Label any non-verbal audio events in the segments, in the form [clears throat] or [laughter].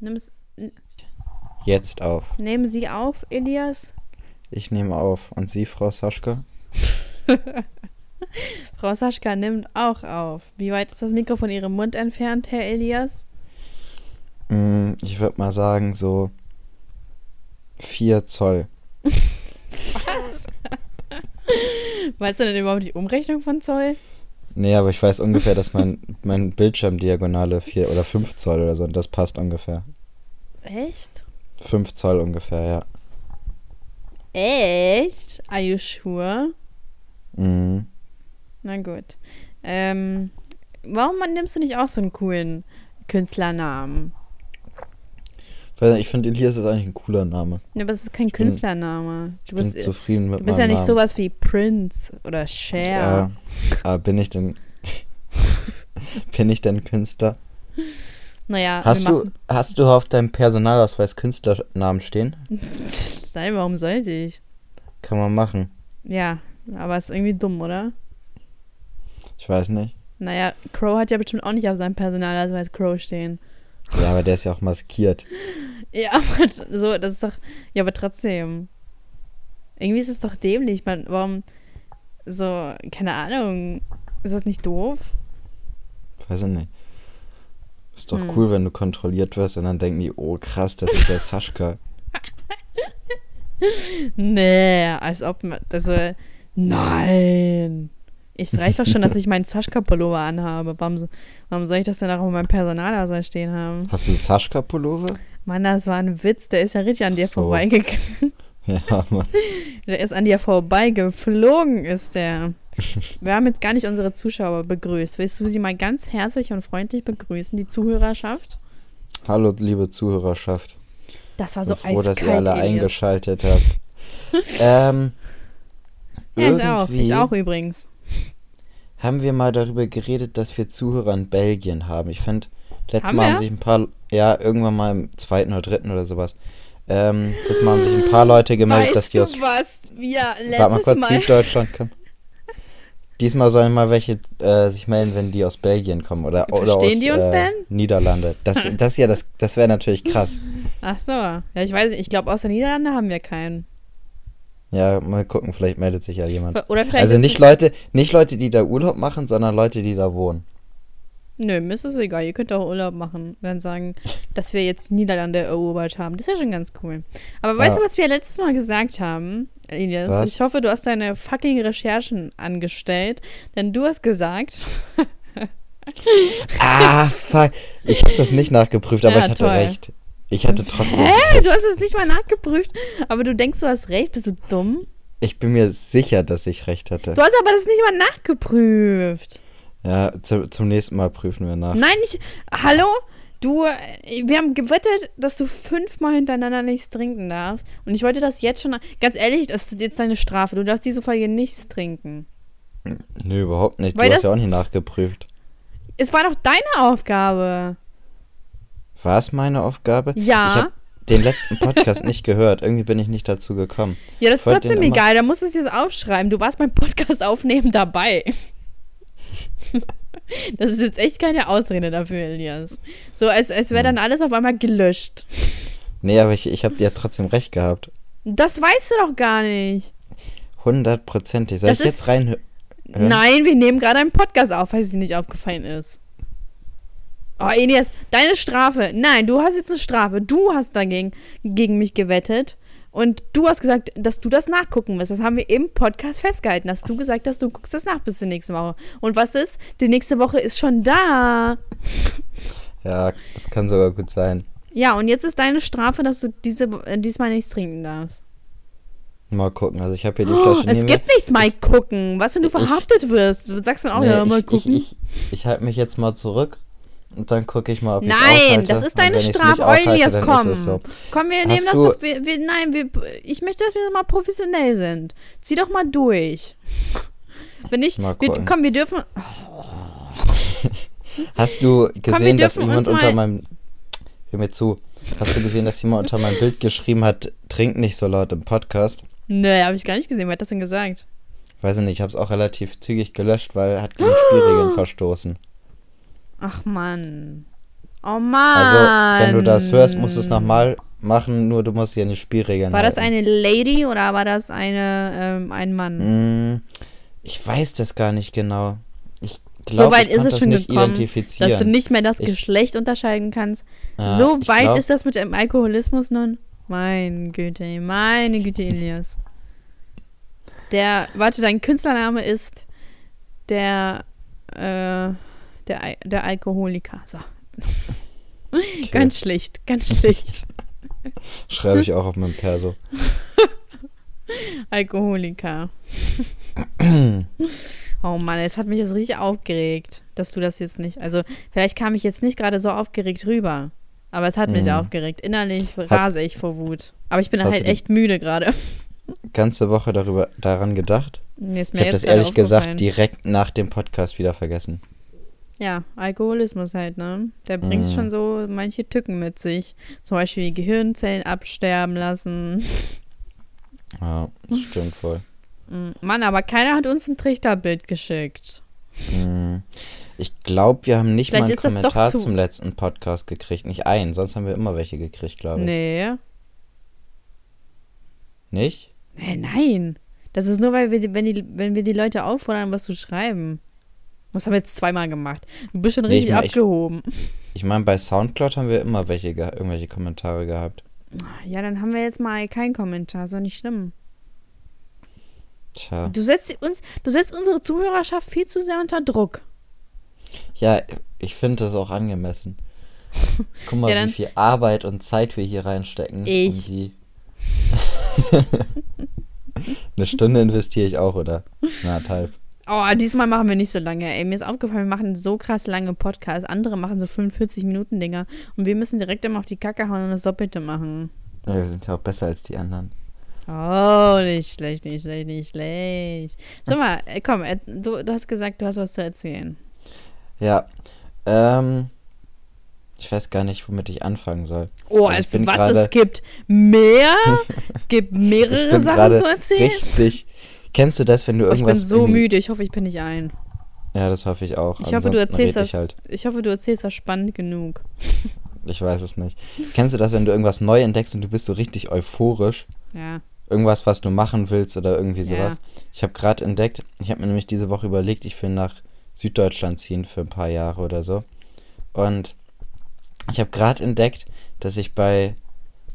Nimm es, Jetzt auf. nehmen Sie auf, Elias. Ich nehme auf. Und Sie, Frau Saschka? [laughs] Frau Saschka nimmt auch auf. Wie weit ist das Mikro von Ihrem Mund entfernt, Herr Elias? Mm, ich würde mal sagen, so 4 Zoll. [laughs] Weißt du denn überhaupt die Umrechnung von Zoll? Nee, aber ich weiß ungefähr, dass mein, mein Bildschirmdiagonale 4 oder 5 Zoll oder so, und das passt ungefähr. Echt? 5 Zoll ungefähr, ja. Echt? Are you sure? Mhm. Na gut. Ähm, warum nimmst du nicht auch so einen coolen Künstlernamen? Ich finde, Elias ist eigentlich ein cooler Name. Ja, aber es ist kein bin- Künstlername. Ich Du bin bist, zufrieden mit du bist ja nicht Namen. sowas wie Prince oder Cher. Ja. Aber bin ich denn. [laughs] bin ich denn Künstler? Naja, Hast du, hast du auf deinem Personalausweis Künstlernamen stehen? [laughs] Nein, warum sollte ich? Kann man machen. Ja, aber ist irgendwie dumm, oder? Ich weiß nicht. Naja, Crow hat ja bestimmt auch nicht auf seinem Personalausweis Crow stehen. Ja, aber der ist ja auch maskiert. Ja, aber so, das ist doch. Ja, aber trotzdem. Irgendwie ist es doch dämlich. Man, warum so, keine Ahnung. Ist das nicht doof? Weiß ich nicht. Ist doch Hm. cool, wenn du kontrolliert wirst und dann denken die, oh krass, das ist ja Saschka. [laughs] Nee, als ob man. Also, nein. Es reicht doch schon, dass ich meinen Saschka-Pullover anhabe. Warum, warum soll ich das denn auch auf meinem Personalausweis stehen haben? Hast du einen Saschka-Pullover? Mann, das war ein Witz. Der ist ja richtig an dir So. vorbeigegangen. [laughs] Ja, Mann. Der ist an dir vorbeigeflogen, ist der. Wir haben jetzt gar nicht unsere Zuschauer begrüßt. Willst du sie mal ganz herzlich und freundlich begrüßen, die Zuhörerschaft? Hallo, liebe Zuhörerschaft. Das war so bin froh, dass eiskalt, ihr alle Elias. eingeschaltet habt. [laughs] ähm, Ja, ich auch. Ich auch übrigens. Haben wir mal darüber geredet, dass wir Zuhörer in Belgien haben. Ich finde, letztes Haben Mal haben wir? sich ein paar, ja, irgendwann mal im zweiten oder dritten oder sowas. Ähm, letztes Mal haben sich ein paar Leute gemeldet, dass die aus was wir Warte mal kurz, Süddeutschland kommen. Diesmal sollen mal welche äh, sich melden, wenn die aus Belgien kommen oder, oder Verstehen aus die uns äh, denn? Niederlande. Das, [laughs] das ja, das, das wäre natürlich krass. Ach so. Ja, ich weiß nicht. Ich glaube, aus der Niederlande haben wir keinen. Ja, mal gucken, vielleicht meldet sich ja jemand. Oder vielleicht Also nicht Leute, nicht Leute, die da Urlaub machen, sondern Leute, die da wohnen. Nö, mir ist es egal. Ihr könnt auch Urlaub machen und dann sagen, dass wir jetzt Niederlande erobert haben. Das ist ja schon ganz cool. Aber weißt Ja. du, was wir letztes Mal gesagt haben, Elias? Was? Ich hoffe, du hast deine fucking Recherchen angestellt, denn du hast gesagt, Ah, fuck. Ich habe das nicht nachgeprüft, aber Ja, ich hatte toll. recht. Ich hatte trotzdem Hä? Du recht. hast es nicht mal nachgeprüft, aber du denkst, du hast recht. Bist du dumm? Ich bin mir sicher, dass ich recht hatte. Du hast aber das nicht mal nachgeprüft. Ja, zu, zum nächsten Mal prüfen wir nach. Nein, ich. Hallo? Du, wir haben gewettet, dass du fünfmal hintereinander nichts trinken darfst. Und ich wollte das jetzt schon. Ganz ehrlich, das ist jetzt deine Strafe. Du darfst diese Folge nichts trinken. Nö, überhaupt nicht. Weil du das- hast ja auch nicht nachgeprüft. Es war doch deine Aufgabe. War es meine Aufgabe? Ja. Ich habe den letzten Podcast nicht gehört. Irgendwie bin ich nicht dazu gekommen. Ja, das ist trotzdem egal. Da musst du es jetzt aufschreiben. Du warst beim Podcast aufnehmen dabei. [laughs] das ist jetzt echt keine Ausrede dafür, Elias. So, als, als wäre dann alles auf einmal gelöscht. Nee, aber ich, ich habe dir trotzdem recht gehabt. Das weißt du doch gar nicht. Hundertprozentig. Soll Das ich jetzt rein... Hä? Nein, wir nehmen gerade einen Podcast auf, falls es dir nicht aufgefallen ist. Oh, Elias, deine Strafe. Nein, du hast jetzt eine Strafe. Du hast dagegen gegen mich gewettet. Und du hast gesagt, dass du das nachgucken wirst. Das haben wir im Podcast festgehalten. Hast du gesagt, dass du guckst das nach bis zur nächsten Woche. Und was ist? Die nächste Woche ist schon da. Ja, das kann sogar gut sein. Ja, und jetzt ist deine Strafe, dass du diese, äh, diesmal nichts trinken darfst. Mal gucken. Also ich habe hier die Oh, Flasche es neben gibt nichts, mal gucken. Was, wenn du Ich- verhaftet wirst? Du sagst dann auch, mir. ja, Nee, mal ich, gucken. Ich, ich, ich halte mich jetzt mal zurück und dann gucke ich mal, ob ich Nein, das ist deine Strafe. dann komm. So. Komm, wir Hast nehmen das doch. Wir, wir, nein, wir, ich möchte, dass wir mal professionell sind. Zieh doch mal durch. Wenn ich. Wir, komm, wir dürfen. [laughs] Hast du gesehen, dass dürfen jemand unter meinem... Hör mir zu. Hast du gesehen, dass jemand unter meinem Bild geschrieben hat, trink nicht so laut im Podcast? Nö, habe ich gar nicht gesehen. Wer hat das denn gesagt? Weiß ich nicht, ich habe es auch relativ zügig gelöscht, weil er hat gegen Spielregeln [gasps] verstoßen. Ach, Mann. Oh Mann. Also, wenn du das hörst, musst du es nochmal machen, nur du musst hier an die Spielregeln War das halten. eine Lady oder war das eine, ähm, ein Mann? Mm, Ich weiß das gar nicht genau. Ich so glaube, weit ich ist es das schon nicht gekommen, identifizieren. dass du nicht mehr das Ich- Geschlecht unterscheiden kannst. Ja, so weit glaub- ist das mit dem Alkoholismus nun? Mein Güte, meine Güte, Elias. Der, warte, dein Künstlername ist der, äh, der, Al- der Alkoholiker. So. Ganz schlicht, ganz schlicht. [laughs] Schreibe ich auch auf meinem Perso. Alkoholiker. [clears throat] oh Mann, es hat mich jetzt richtig aufgeregt, dass du das jetzt nicht. Also, vielleicht kam ich jetzt nicht gerade so aufgeregt rüber. Aber es hat mich Mhm. aufgeregt. Innerlich rase ich vor Wut. Aber ich bin halt echt müde gerade. Ganze Woche darüber daran gedacht. Ist Ich habe das ehrlich gesagt direkt nach dem Podcast wieder vergessen. Ja, Alkoholismus halt, ne? Der bringt Mhm. schon so manche Tücken mit sich. Zum Beispiel die Gehirnzellen absterben lassen. [laughs] Ja, stimmt voll. Mm, Mann, aber keiner hat uns ein Trichterbild geschickt. Mm, Ich glaube, wir haben nicht Vielleicht mal einen Kommentar zu- zum letzten Podcast gekriegt. Nicht einen, sonst haben wir immer welche gekriegt, glaube ich. Nee. Nicht? Hä, nein. Das ist nur, weil wir, wenn, die, wenn wir die Leute auffordern, was zu schreiben. Das haben wir jetzt zweimal gemacht. Du bist schon Nee, ich richtig mein, ich- abgehoben. Ich meine, bei Soundcloud haben wir immer welche ge irgendwelche Kommentare gehabt. Ja, dann haben wir jetzt mal keinen Kommentar. Ist doch nicht schlimm. Tja. Du setzt, uns, du setzt unsere Zuhörerschaft viel zu sehr unter Druck. Ja, ich finde das auch angemessen. [laughs] Guck mal, Ja, wie viel Arbeit und Zeit wir hier reinstecken. Ich. Um [laughs] Eine Stunde investiere ich auch, oder? Na, halb. Oh, diesmal machen wir nicht so lange. Ey, mir ist aufgefallen, wir machen so krass lange Podcasts. Andere machen so 45 Minuten Dinger. Und wir müssen direkt immer auf die Kacke hauen und das Doppelte machen. Ja, wir sind ja auch besser als die anderen. Oh, nicht schlecht, nicht schlecht, nicht schlecht. Sag mal, ey, komm, äh, du, du hast gesagt, du hast was zu erzählen. Ja, ähm, ich weiß gar nicht, womit ich anfangen soll. Oh, Also es, was, gerade- es gibt mehr? [laughs] es gibt mehrere Sachen zu erzählen? richtig. Kennst du das, wenn du Oh, ich irgendwas. bin so müde, ich hoffe, ich bin nicht ein. Ja, das hoffe ich auch. Ich hoffe, du erzählst das. Ich, halt. Ich hoffe, du erzählst das spannend genug. [laughs] ich weiß es nicht. Kennst du das, wenn du irgendwas neu entdeckst und du bist so richtig euphorisch? Ja. Irgendwas, was du machen willst oder irgendwie Ja. sowas. Ich habe gerade entdeckt, ich habe mir nämlich diese Woche überlegt, ich will nach Süddeutschland ziehen für ein paar Jahre oder so. Und ich habe gerade entdeckt, dass ich bei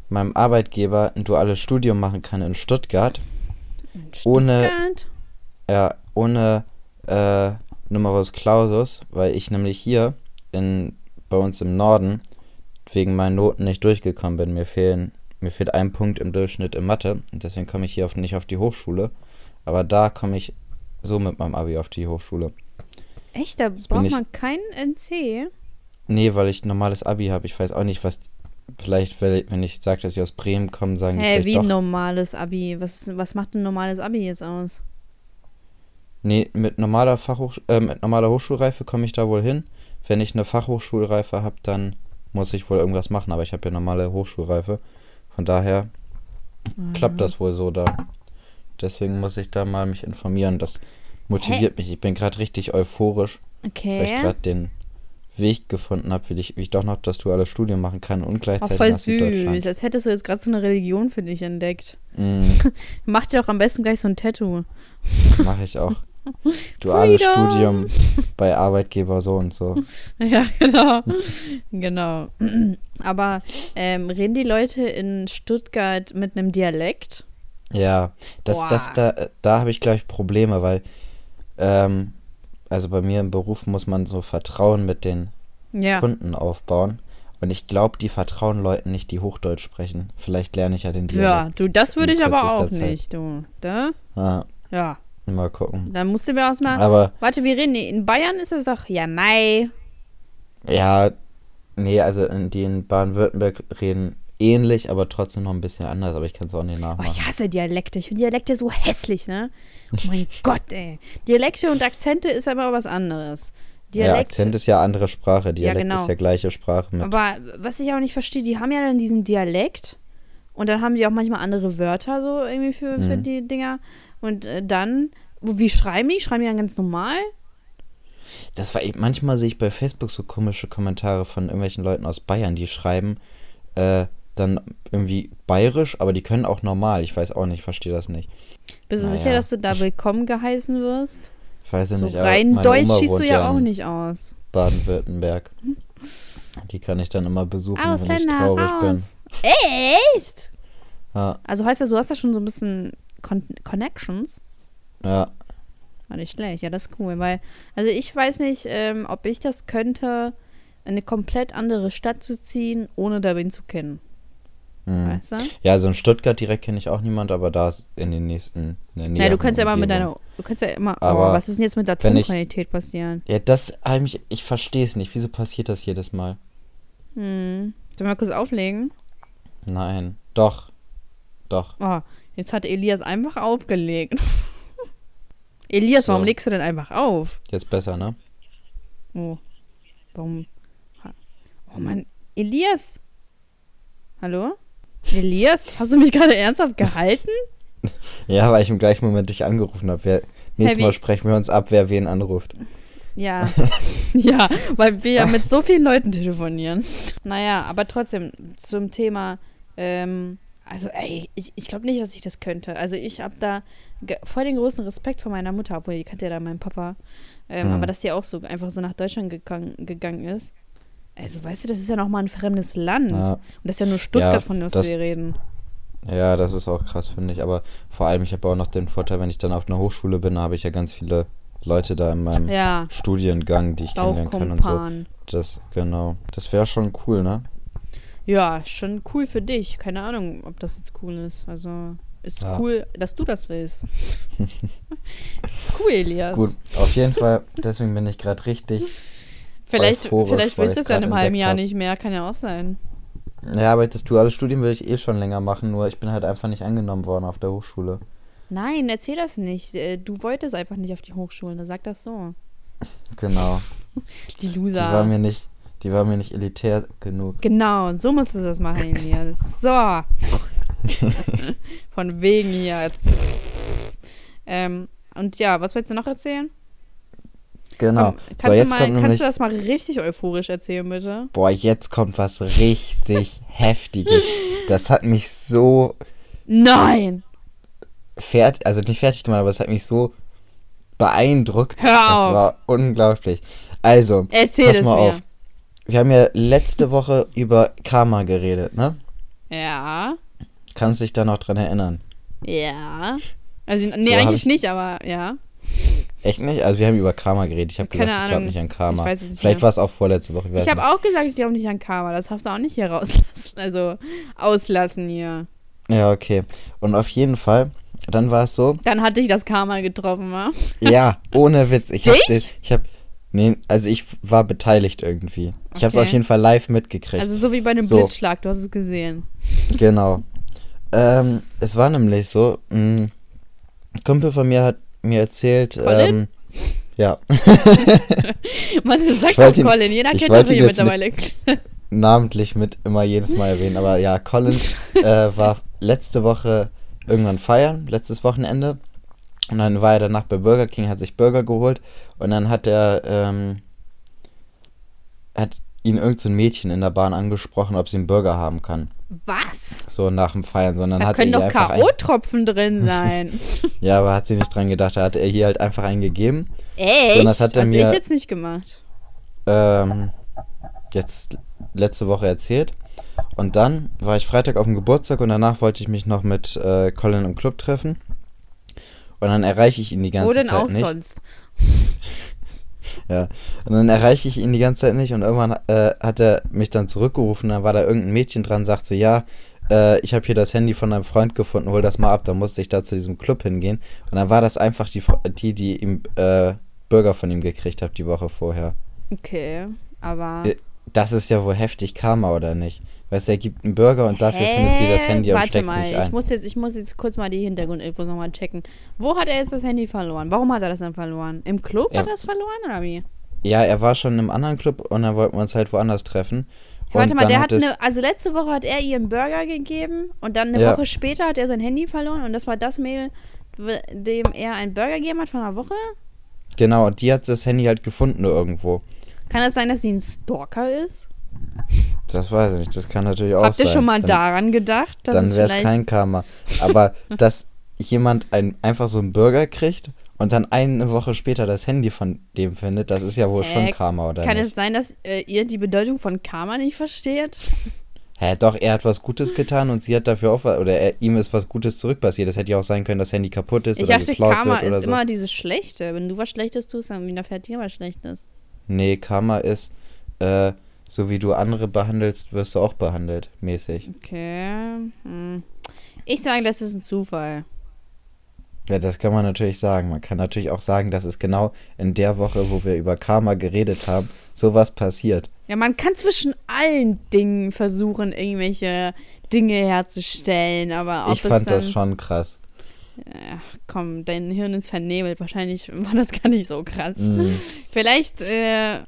meinem Arbeitgeber ein duales Studium machen kann in Stuttgart. Ohne-? Ja, ohne äh, Numerus Clausus, weil ich nämlich hier in, bei uns im Norden wegen meinen Noten nicht durchgekommen bin. Mir fehlen, mir fehlt ein Punkt im Durchschnitt in Mathe und deswegen komme ich hier auf, nicht auf die Hochschule. Aber da komme ich so mit meinem Abi auf die Hochschule. Echt, da braucht man kein NC? Nee, weil ich ein normales Abi habe. Ich weiß auch nicht, was. Vielleicht, wenn ich sage, dass ich aus Bremen komme, sagen die Hä, vielleicht wie doch. ein normales Abi? Was, was macht ein normales Abi jetzt aus? Nee, mit normaler Fachhoch äh, mit normaler Hochschulreife komme ich da wohl hin. Wenn ich eine Fachhochschulreife habe, dann muss ich wohl irgendwas machen, aber ich habe ja normale Hochschulreife. Von daher klappt das wohl so da. Deswegen muss ich da mal mich informieren. Das motiviert mich. Ich bin gerade richtig euphorisch, weil ich Okay. gerade den Weg gefunden habe, wie ich, wie ich doch noch das duale Studium machen kann und Oh, gleichzeitig voll nach Süddeutschland. süß. Als hättest du jetzt gerade so eine Religion für dich entdeckt. Mm, [laughs] Mach dir doch am besten gleich so ein Tattoo. Mache ich auch. Duales. [laughs] Studium [laughs] bei Arbeitgeber so und so. Ja, genau. genau. [clears throat] Aber ähm, reden die Leute in Stuttgart mit einem Dialekt? Ja, das, das, da, da habe ich, glaube ich, Probleme, weil, ähm, also bei mir im Beruf muss man so Vertrauen mit den Ja. Kunden aufbauen. Und ich glaube, die vertrauen Leuten nicht, die Hochdeutsch sprechen. Vielleicht lerne ich ja den Dialekt. Ja, du, das würde ich aber auch nicht, du. Da? Ja, Ja. mal gucken. Dann musst du mir erstmal. Aber Warte, wir reden. In Bayern ist es doch. Ja, Mai. ja, nee, also in, die in Baden-Württemberg reden ähnlich, aber trotzdem noch ein bisschen anders. Aber ich kann es auch nicht Oh, nachmachen. ich hasse Dialekte. Ich finde Dialekte so hässlich, ne? Oh mein Gott, ey. Dialekte und Akzente ist aber was anderes. ja, Dialekt. Akzent ist ja andere Sprache. Dialekt genau. ist ja gleiche Sprache mit. aber was ich auch nicht verstehe, die haben ja dann diesen Dialekt und dann haben die auch manchmal andere Wörter so irgendwie für, für Mhm. die Dinger. Und äh, dann, wie schreiben die? Schreiben die dann ganz normal? Das war eben, manchmal sehe ich bei Facebook so komische Kommentare von irgendwelchen Leuten aus Bayern, die schreiben, äh, dann irgendwie bayerisch, aber die können auch normal. Ich weiß auch nicht, verstehe das nicht. Bist du Naja. sicher, dass du da willkommen geheißen wirst? Ich weiß ja So nicht, aber rein Deutsch Oma schießt du ja auch nicht aus. Baden-Württemberg. Die kann ich dann immer besuchen, wenn ich Ausländer, traurig bin. raus. Echt? Ja, Also heißt das, du hast ja schon so ein bisschen Con Connections. ja. War nicht schlecht, ja, das ist cool, weil, also ich weiß nicht, ähm, ob ich das könnte, in eine komplett andere Stadt zu ziehen, ohne wen zu kennen. Mhm. Weißt du? Ja, so in Stuttgart direkt kenne ich auch niemand, aber da in den nächsten. In Ja, du kannst ja immer mit deiner, du kannst ja immer, oh, Aber was ist denn jetzt mit der Tonqualität passieren? Ja, das eigentlich, ich verstehe es nicht. Wieso passiert das jedes Mal? Hm. Sollen wir mal kurz auflegen? Nein. Doch. Doch. Oh, jetzt hat Elias einfach aufgelegt. [laughs] Elias, warum So. legst du denn einfach auf? Jetzt besser, ne? Oh, warum? Oh Mann, Elias? Hallo? Elias, hast du mich gerade ernsthaft gehalten? [laughs] Ja, weil ich im gleichen Moment dich angerufen habe. Nächstes wie- Mal sprechen wir uns ab, wer wen anruft. Ja. [laughs] ja, weil wir ja mit so vielen Leuten telefonieren. Naja, aber trotzdem zum Thema, ähm, also ey, ich, ich glaube nicht, dass ich das könnte. Also ich habe da voll den großen Respekt vor meiner Mutter, obwohl die kannte ja da meinen Papa. Ähm, Hm. Aber dass die auch so einfach so nach Deutschland gegangen, gegangen ist. Also weißt du, das ist ja nochmal ein fremdes Land. Ja, Und das ist ja nur Stuttgart, Ja, von das- wir reden. ja, das ist auch krass, finde ich. Aber vor allem, ich habe auch noch den Vorteil, wenn ich dann auf einer Hochschule bin, habe ich ja ganz viele Leute da in meinem Ja, Studiengang, die ich kennenlernen kann und so. Das, genau. Das wäre schon cool, ne? Ja, schon cool für dich. Keine Ahnung, ob das jetzt cool ist. Also, ist Ja. cool, dass du das willst. [laughs] cool, Elias. Gut, auf jeden Fall, deswegen bin ich gerade richtig. Vielleicht, vielleicht willst du es ja in einem halben Jahr hab. nicht mehr. Kann ja auch sein. Ja, aber das duale Studium will ich eh schon länger machen, nur ich bin halt einfach nicht angenommen worden auf der Hochschule. Nein, erzähl das nicht. Äh, Du wolltest einfach nicht auf die Hochschulen. Sag das so. [laughs] Genau. Die Die Loser. war mir nicht, die war mir nicht elitär genug. genau, und so musst du das machen, Elias. So. [laughs] Von wegen hier. ähm, und ja, was willst du noch erzählen? Genau. Komm, kannst, so, du jetzt mal, kommt kannst du das mal richtig euphorisch erzählen, bitte? Boah, jetzt kommt was richtig [laughs] Heftiges. Das hat mich so Nein! fertig, also nicht fertig gemacht, aber es hat mich so beeindruckt. Hör Das auf. war unglaublich. Also, Erzähl pass mal auf. Wir haben ja letzte Woche über Karma geredet, ne? Ja. Kannst dich da noch dran erinnern? Ja. Also, nee, So, eigentlich ich- nicht, aber ja. Echt nicht? Also wir haben über Karma geredet. Ich habe gesagt, ich glaube Ahnung. nicht an Karma. Ich weiß es nicht Vielleicht war es auch vorletzte Woche. Ich, Ich habe auch gesagt, ich glaube nicht an Karma. Das darfst du auch nicht hier rauslassen. Also, auslassen hier. Ja, okay. Und auf jeden Fall, dann war es so, Dann hat dich das Karma getroffen, wa? ja, ohne Witz. Ich habe ich habe nee, also ich war beteiligt irgendwie. Ich habe es Okay. auf jeden Fall live mitgekriegt. Also, so wie bei einem So. Blitzschlag. Du hast es gesehen. Genau. Ähm, es war nämlich so, ein Kumpel von mir hat mir erzählt, Colin? ähm, ja, [laughs] Man sagt wollte ihn- Colin. Jeder kennt doch hier mittlerweile. [laughs] namentlich mit immer jedes Mal erwähnen, aber ja, Colin [laughs] äh, war letzte Woche irgendwann feiern, letztes Wochenende. Und dann war er danach bei Burger King, hat sich Burger geholt und dann hat er, ähm, hat ihn irgend so ein Mädchen in der Bahn angesprochen, ob sie einen Burger haben kann. Was? So nach dem Feiern, sondern Da hat er können ihr doch K.O.-Tropfen drin [laughs] sein. Ja, aber hat sie nicht dran gedacht, da hat er hier halt einfach einen gegeben. Echt? So, das hat er Hast mir- ich jetzt nicht gemacht. ähm, jetzt letzte Woche erzählt. Und dann war ich Freitag auf dem Geburtstag und danach wollte ich mich noch mit äh, Colin im Club treffen. Und dann erreiche ich ihn die ganze Wo denn Zeit auch nicht. sonst? [laughs] Ja. Und dann erreiche ich ihn die ganze Zeit nicht und irgendwann äh, hat er mich dann zurückgerufen. Dann war da irgendein Mädchen dran, sagt so, ja, äh, ich habe hier das Handy von einem Freund gefunden, hol das mal ab. Dann musste ich da zu diesem Club hingehen. Und dann war das einfach die, die, die ihm äh, Burger von ihm gekriegt hat die Woche vorher. Okay, aber. Äh, Das ist ja wohl heftig Karma, oder nicht? Weißt du, er gibt einen Burger und dafür findet sie das Hä? Handy und Warte steckt mal, nicht ich ein. muss, jetzt, ich muss jetzt kurz mal die Hintergrundinfos nochmal checken. Wo hat er jetzt das Handy verloren? Warum hat er das denn verloren? Im Club Ja. hat er das verloren oder wie? Ja, er war schon im anderen Club und dann wollten wir uns halt woanders treffen. Warte und mal, dann der hat es, eine, also letzte Woche hat er ihr einen Burger gegeben und dann eine Ja. Woche später hat er sein Handy verloren und das war das Mädel, dem er einen Burger gegeben hat von einer Woche? Genau, und die hat das Handy halt gefunden irgendwo. Kann es sein, dass sie ein Stalker ist? Das weiß ich nicht, das kann natürlich auch Habt sein. ihr schon mal dann, daran gedacht, dass Dann wäre es kein Karma. Aber [laughs] dass jemand ein, einfach so einen Burger kriegt und dann eine Woche später das Handy von dem findet, das ist ja wohl schon Hä, Karma, oder Kann nicht? es sein, dass äh, ihr die Bedeutung von Karma nicht versteht? Hä, doch, er hat was Gutes getan und sie hat dafür auch was, oder er, ihm ist was Gutes zurückpassiert. Das hätte ja auch sein können, dass das Handy kaputt ist Ich oder dachte, geklaut Karma wird oder ist so. immer dieses Schlechte. Wenn du was Schlechtes tust, dann widerfährt dir was Schlechtes. Nee, Karma ist, äh, so wie du andere behandelst, wirst du auch behandelt, mäßig. Okay. Hm. Ich sage, das ist ein Zufall. Ja, das kann man natürlich sagen. Man kann natürlich auch sagen, dass es genau in der Woche, wo wir über Karma geredet haben, sowas passiert. Ja, man kann zwischen allen Dingen versuchen, irgendwelche Dinge herzustellen, aber ob ich fand das schon krass. Ja, komm, dein Hirn ist vernebelt. Wahrscheinlich war das gar nicht so krass. Mhm. Vielleicht, äh,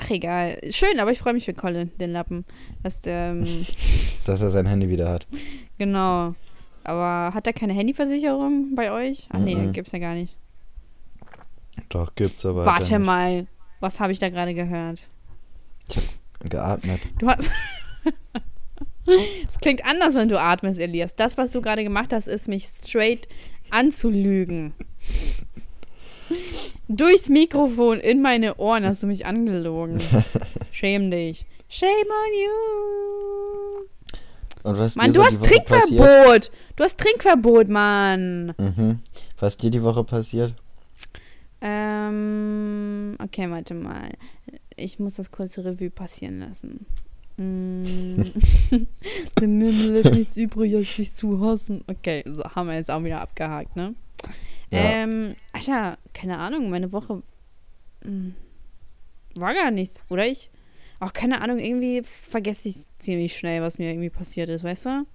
ach egal. Schön, aber ich freue mich für Colin, den Lappen. Dass der, ähm, [laughs] Dass er sein Handy wieder hat. genau. Aber hat er keine Handyversicherung bei euch? Ach nee, Mhm. gibt's ja gar nicht. Doch, gibt's aber. Warte mal. Was habe ich da gerade gehört? nicht. Geatmet. Du hast. [laughs] Es klingt anders, wenn du atmest, Elias. Das, was du gerade gemacht hast, ist mich straight anzulügen. Durchs Mikrofon in meine Ohren hast du mich angelogen. [laughs] Schäm dich. Shame on you. Und was Mann, du hast Woche passiert? Trinkverbot. Du hast Trinkverbot, Mann. Mhm. Was dir die Woche passiert? Ähm, okay, warte mal. Ich muss das kurze Revue passieren lassen. Dem Himmel lässt nichts übrig, als dich zu hassen. Okay, so haben wir jetzt auch wieder abgehakt, ne? Ja. Ähm, Alter, keine Ahnung, meine Woche mm, war gar nichts, oder ich? Auch keine Ahnung, irgendwie vergesse ich ziemlich schnell, was mir irgendwie passiert ist, weißt du?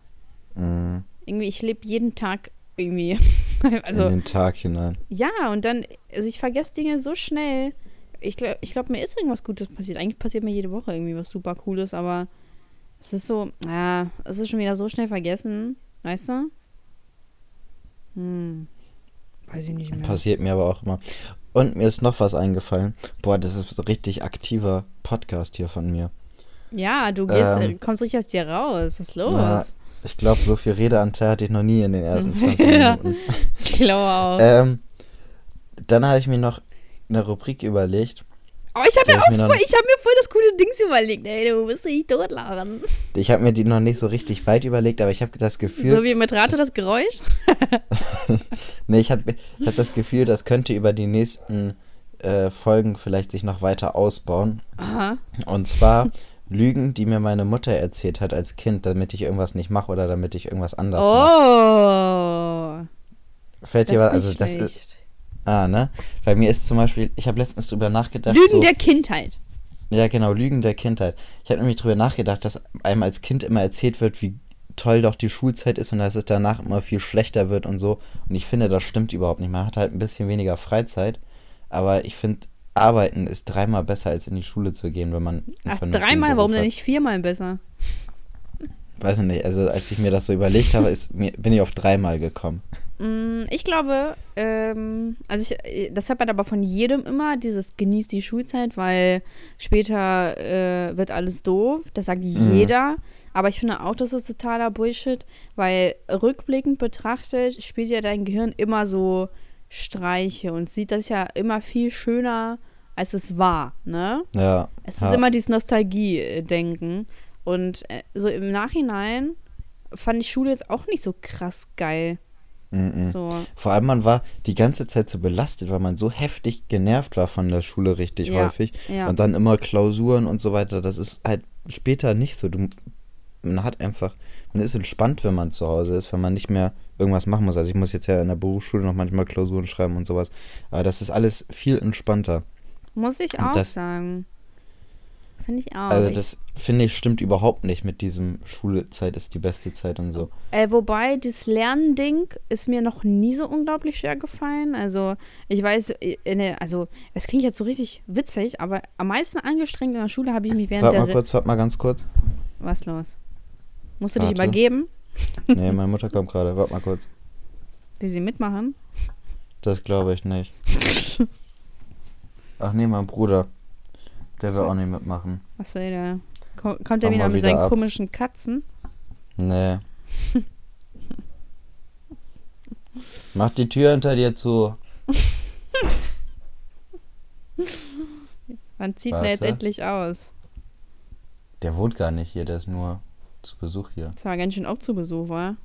Mhm. Irgendwie, ich lebe jeden Tag irgendwie. [laughs] also, In den Tag hinein. ja, und dann, also ich vergesse Dinge so schnell. Ich glaube, ich glaub, mir ist irgendwas Gutes passiert. Eigentlich passiert mir jede Woche irgendwie was super Cooles, aber es ist so, ja, es ist schon wieder so schnell vergessen, weißt du? Hm. Weiß ich nicht mehr. Passiert mir aber auch immer. Und mir ist noch was eingefallen. Boah, das ist so richtig aktiver Podcast hier von mir. Ja, du gehst, Ähm, äh, kommst richtig aus dir raus. Was ist los? Na, Ich glaube, so viel Redeanteil hatte ich noch nie in den ersten [laughs] 20 Ja. Minuten. ich glaube auch. Ähm, dann habe ich mir noch eine Rubrik überlegt. Oh, ich habe mir hab auch mir voll, ich habe mir voll das coole Dings überlegt. Ey, du wirst dich totlachen. Ich habe mir die noch nicht so richtig weit überlegt, aber ich habe das Gefühl, So wie mit Rate das Geräusch. [laughs] nee, ich habe ich hab das Gefühl, das könnte über die nächsten äh, Folgen vielleicht sich noch weiter ausbauen. Aha. Und zwar Lügen, die mir meine Mutter erzählt hat als Kind, damit ich irgendwas nicht mache oder damit ich irgendwas anders mache. Oh. Fällt Das dir was? Also nicht das ist, schlecht. Ah, ne? Bei mir ist zum Beispiel, ich habe letztens drüber nachgedacht. Lügen so, der Kindheit. Ja, genau, Lügen der Kindheit. Ich habe nämlich drüber nachgedacht, dass einem als Kind immer erzählt wird, wie toll doch die Schulzeit ist und dass es danach immer viel schlechter wird und so. Und ich finde, das stimmt überhaupt nicht. Man hat halt ein bisschen weniger Freizeit, aber ich finde, arbeiten ist dreimal besser, als in die Schule zu gehen, wenn man Ach, dreimal, warum denn nicht viermal besser? Weiß ich nicht, also als ich mir das so überlegt habe, ist, mir, bin ich auf dreimal gekommen. Mm, Ich glaube, ähm, also ich, das hört man aber von jedem immer, dieses genießt die Schulzeit, weil später äh, wird alles doof. Das sagt Mhm. jeder. Aber ich finde auch, das ist totaler Bullshit, weil rückblickend betrachtet spielt ja dein Gehirn immer so Streiche und sieht das ja immer viel schöner, als es war, ne? Ja. Es ist ja. immer dieses Nostalgie-Denken. Und äh, so im Nachhinein fand ich Schule jetzt auch nicht so krass geil. Mhm. So. Vor allem, man war die ganze Zeit so belastet, weil man so heftig genervt war von der Schule richtig Ja, häufig. ja. Und dann immer Klausuren und so weiter. Das ist halt später nicht so. Du, man hat einfach, man ist entspannt, wenn man zu Hause ist, wenn man nicht mehr irgendwas machen muss. Also ich muss jetzt ja in der Berufsschule noch manchmal Klausuren schreiben und sowas. Aber das ist alles viel entspannter. Muss ich Und auch das- sagen. Finde ich auch. Also das finde ich stimmt überhaupt nicht mit diesem Schulzeit ist die beste Zeit und so. Äh, wobei, das Lernen-Ding ist mir noch nie so unglaublich schwer gefallen. Also, ich weiß, äh, der, also, es klingt jetzt so richtig witzig, aber am meisten angestrengt in der Schule habe ich mich während Warte der. mal kurz, warte mal ganz kurz. Was los? Musst du dich Warte. übergeben? Nee, meine Mutter kommt gerade. Warte mal kurz. Will sie mitmachen? Das glaube ich nicht. [laughs] Ach nee, mein Bruder. Der will auch nicht mitmachen. Was soll der? Ko- Kommt er Mach wieder mit wieder seinen ab. komischen Katzen? Nee. [laughs] Mach die Tür hinter dir zu. Wann zieht denn der jetzt Warte. endlich aus? Der wohnt gar nicht hier, der ist nur zu Besuch hier. Das war ganz schön auch zu Besuch, war.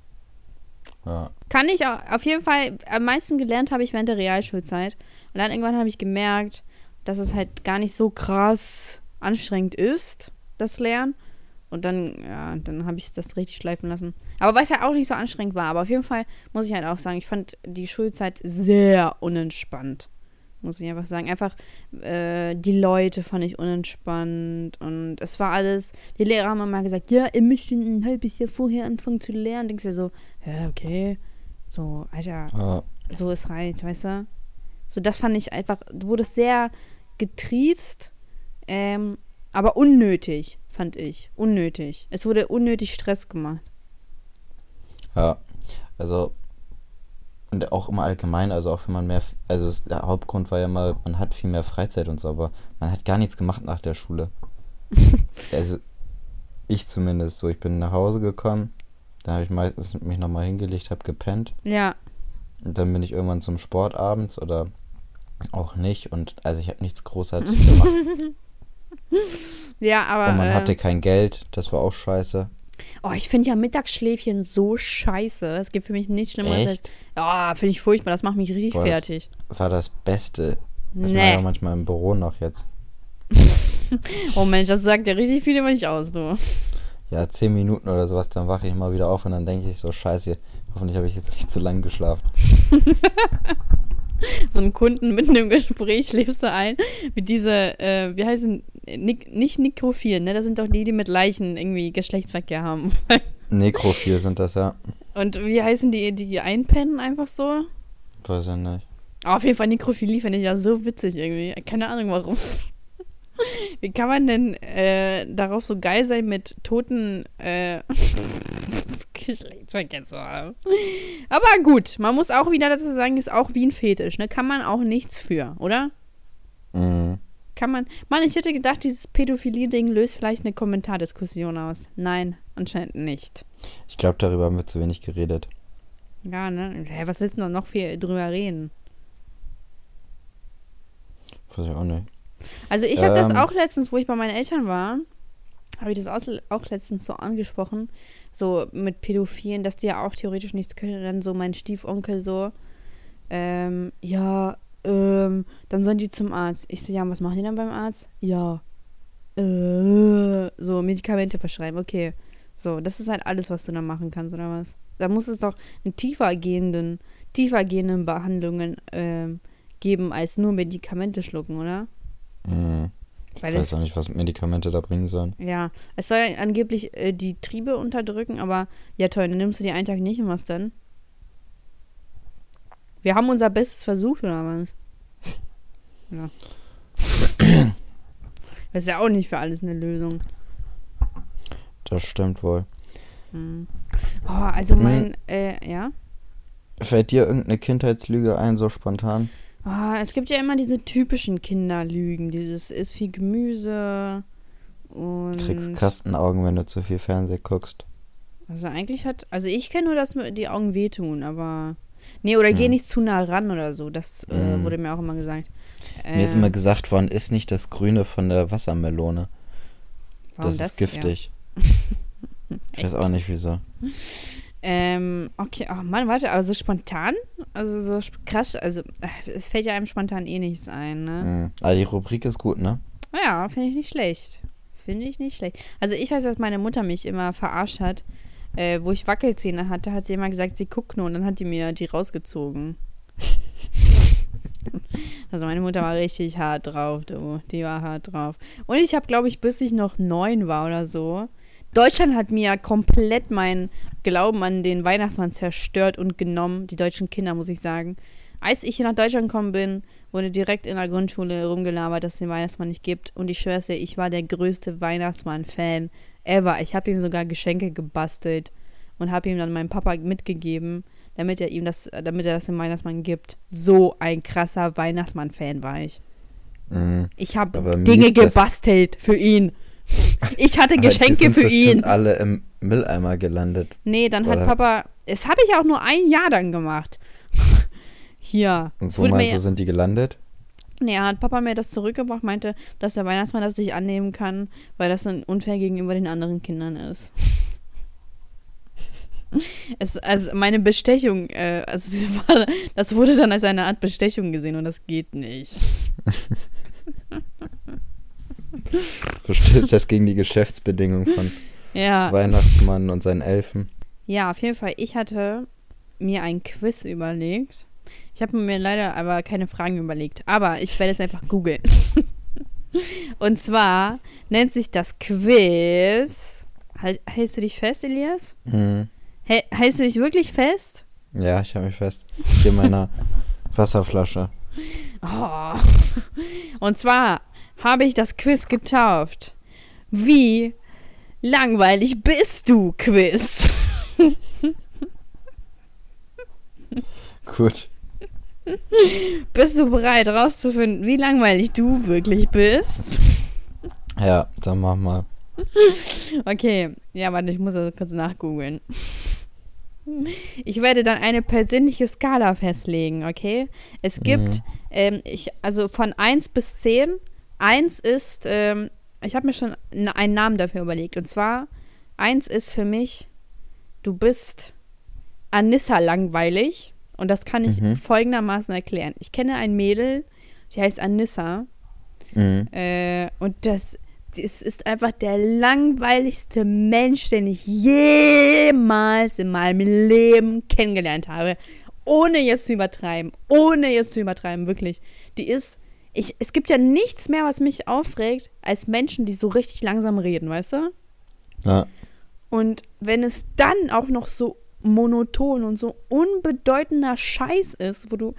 Ja. Kann ich au- auf jeden Fall, am meisten gelernt habe ich während der Realschulzeit. Und dann irgendwann habe ich gemerkt, dass es halt gar nicht so krass anstrengend ist, das Lernen. Und dann, ja, dann habe ich das richtig schleifen lassen. Aber weil es ja auch nicht so anstrengend war. Aber auf jeden Fall muss ich halt auch sagen, ich fand die Schulzeit sehr unentspannt. Muss ich einfach sagen. Einfach, äh, die Leute fand ich unentspannt. Und es war alles, die Lehrer haben immer gesagt, ja, ihr müsst ein halbes Jahr vorher anfangen zu lernen. Denkst du dir so, ja, okay. So, Alter, Ja. so ist reicht, weißt du? So, das fand ich einfach, du wurdest sehr getriezt, ähm, aber unnötig, fand ich. Unnötig. Es wurde unnötig Stress gemacht. Ja, also und auch im Allgemeinen, also auch wenn man mehr, also der Hauptgrund war ja mal, man hat viel mehr Freizeit und so, aber man hat gar nichts gemacht nach der Schule. [laughs] also ich zumindest so, ich bin nach Hause gekommen, da habe ich meistens mich nochmal hingelegt, habe gepennt Ja, und dann bin ich irgendwann zum Sport abends oder auch nicht und also ich habe nichts großartig [laughs] gemacht ja, aber. und man äh, hatte kein Geld, das war auch scheiße. oh, ich finde ja Mittagsschläfchen so scheiße. Es gibt für mich nichts Schlimmeres als. Ja, finde ich furchtbar. Das macht mich richtig Boah, das- fertig. War das Beste. Das mache ich Nee. auch manchmal im Büro noch jetzt. [laughs] Oh Mensch, das sagt ja richtig viel über dich aus, du. ja, zehn Minuten oder sowas, dann wache ich mal wieder auf und dann denke ich so, scheiße, hoffentlich habe ich jetzt nicht zu lang geschlafen. [laughs] [laughs] so einen Kunden mitten im Gespräch schläfst du ein mit dieser, äh, wie heißen, Nik nicht Nekrophil, ne? Das sind doch die, die mit Leichen irgendwie Geschlechtsverkehr haben. [laughs] Nekrophil sind das, ja. Und wie heißen die, die einpennen einfach so? Weiß ja nicht. Auf jeden Fall Nekrophilie finde ich ja so witzig irgendwie. Keine Ahnung warum. [laughs] Wie kann man denn äh, darauf so geil sein, mit toten äh, [laughs] Geschlechtsverkehr zu haben? Aber gut, man muss auch wieder dazu sagen, ist auch wie ein Fetisch, ne? Kann man auch nichts für, oder? Mhm. Kann man. Mann, ich hätte gedacht, dieses Pädophilie-Ding löst vielleicht eine Kommentardiskussion aus. Nein, anscheinend nicht. Ich glaube, darüber haben wir zu wenig geredet. Ja, ne? Hä, was willst du noch viel drüber reden? Weiß ich auch nicht. Also ich habe das Ähm. auch letztens, wo ich bei meinen Eltern war, habe ich das auch, auch letztens so angesprochen, so mit Pädophilen, dass die ja auch theoretisch nichts können. Und dann so mein Stiefonkel so, ähm, ja, ähm, dann sollen die zum Arzt. Ich so, ja, und was machen die dann beim Arzt? Ja, äh, so Medikamente verschreiben, okay. So, das ist halt alles, was du dann machen kannst, oder was? Da muss es doch einen tiefer gehenden, tiefer gehenden Behandlungen ähm, geben, als nur Medikamente schlucken, oder? Mhm. Ich Weil weiß auch nicht, was Medikamente da bringen sollen. Ja, es soll ja angeblich äh, die Triebe unterdrücken, aber ja toll, dann nimmst du die einen Tag nicht und was dann? Wir haben unser Bestes versucht, oder was? [laughs] Ja. Das ist ja auch nicht für alles eine Lösung. Das stimmt wohl. Hm. Oh, also Mhm. mein, äh, ja. Fällt dir irgendeine Kindheitslüge ein, so spontan? Ah, es gibt ja immer diese typischen Kinderlügen. Dieses ist viel Gemüse und. Kriegst Kastenaugen, wenn du zu viel Fernsehen guckst. Also eigentlich hat, also ich kenne nur, dass mir die Augen wehtun, aber nee, oder geh Hm. nicht zu nah ran oder so. Das äh, Hm. wurde mir auch immer gesagt. Äh, Mir ist immer gesagt worden, ist nicht das Grüne von der Wassermelone. warum das, ist giftig. Ja. [laughs] Ich weiß auch nicht wieso. Ähm, okay, oh Mann, warte, aber so spontan? Also so krass, also äh, es fällt ja einem spontan eh nichts ein, ne? Mhm. Aber die Rubrik ist gut, ne? Ja, finde ich nicht schlecht. Finde ich nicht schlecht. Also ich weiß, dass meine Mutter mich immer verarscht hat. Äh, wo ich Wackelzähne hatte, hat sie immer gesagt, sie guckt nur und dann hat die mir die rausgezogen. [laughs] also meine Mutter war richtig hart drauf, du. Die war hart drauf. Und ich habe, glaube ich, bis ich noch neun war oder so. Deutschland hat mir komplett meinen Glauben an den Weihnachtsmann zerstört und genommen. Die deutschen Kinder, muss ich sagen. Als ich hier nach Deutschland gekommen bin, wurde direkt in der Grundschule rumgelabert, dass es den Weihnachtsmann nicht gibt. Und ich schwör's dir, ich war der größte Weihnachtsmann-Fan ever. Ich habe ihm sogar Geschenke gebastelt und habe ihm dann meinem Papa mitgegeben, damit er ihm das, damit er das dem Weihnachtsmann gibt. So ein krasser Weihnachtsmann-Fan war ich. Mhm. Ich habe Dinge gebastelt für ihn. Ich hatte Geschenke für ihn. alle im Mülleimer gelandet. Nee, dann hat Papa. Es habe ich auch nur ein Jahr dann gemacht. [laughs] Hier. Und wo meinst du, sind die gelandet? Nee, hat Papa mir das zurückgebracht, meinte, dass der Weihnachtsmann das nicht annehmen kann, weil das dann unfair gegenüber den anderen Kindern ist. [laughs] Es, also meine Bestechung, äh, also das wurde dann als eine Art Bestechung gesehen und das geht nicht. [laughs] Verstößt das gegen die Geschäftsbedingungen von Ja, Weihnachtsmann und seinen Elfen? ja, auf jeden Fall. Ich hatte mir ein Quiz überlegt. Ich habe mir leider aber keine Fragen überlegt, aber ich werde es einfach googeln. [laughs] und zwar nennt sich das Quiz. Halt, hältst du dich fest, Elias? Mhm. Hä- Hältst du dich wirklich fest? Ja, ich habe mich fest. Hier in meiner [laughs] Wasserflasche. Oh. Und zwar habe ich das Quiz getauft. Wie langweilig bist du, Quiz? Gut. Bist du bereit, rauszufinden, wie langweilig du wirklich bist? Ja, dann mach mal. Okay, ja, warte, ich muss das kurz nachgoogeln. Ich werde dann eine persönliche Skala festlegen, okay? Es gibt, ähm, ich, also von 1 bis 10. 1 ist, ähm, ich habe mir schon einen Namen dafür überlegt. Und zwar, 1 ist für mich, du bist Anissa langweilig. Und das kann ich Mhm. folgendermaßen erklären. Ich kenne ein Mädel, die heißt Anissa. Mhm. Äh, und das, das ist einfach der langweiligste Mensch, den ich jemals in meinem Leben kennengelernt habe. Ohne jetzt zu übertreiben. Ohne jetzt zu übertreiben, wirklich. Die ist. Ich, es gibt ja nichts mehr, was mich aufregt, als Menschen, die so richtig langsam reden, weißt du? Ja. Und wenn es dann auch noch so monoton und so unbedeutender Scheiß ist, wo du.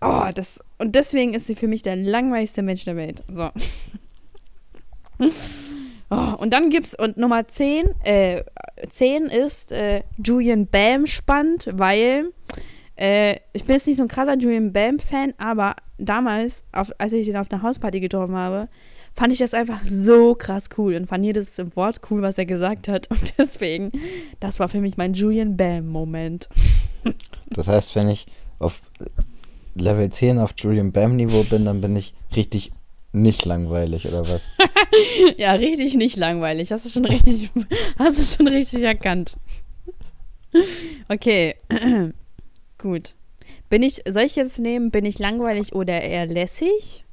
Oh, das. Und deswegen ist sie für mich der langweiligste Mensch der Welt. So. [laughs] Oh, und dann gibt's, und Nummer 10, äh, 10 ist äh, Julian Bam spannend, weil äh, ich bin jetzt nicht so ein krasser Julian Bam-Fan, aber damals, auf, als ich den auf einer Hausparty getroffen habe, fand ich das einfach so krass cool und fand jedes Wort cool, was er gesagt hat. Und [laughs] deswegen, das war für mich mein Julian Bam-Moment. [laughs] Das heißt, wenn ich auf Level 10 auf Julian Bam Niveau bin, dann bin ich richtig nicht langweilig, oder was? [laughs] Ja, richtig nicht langweilig. Hast du schon richtig, hast du schon richtig erkannt. Okay. [clears throat] Gut. Bin ich, soll ich jetzt nehmen, bin ich langweilig oder eher lässig?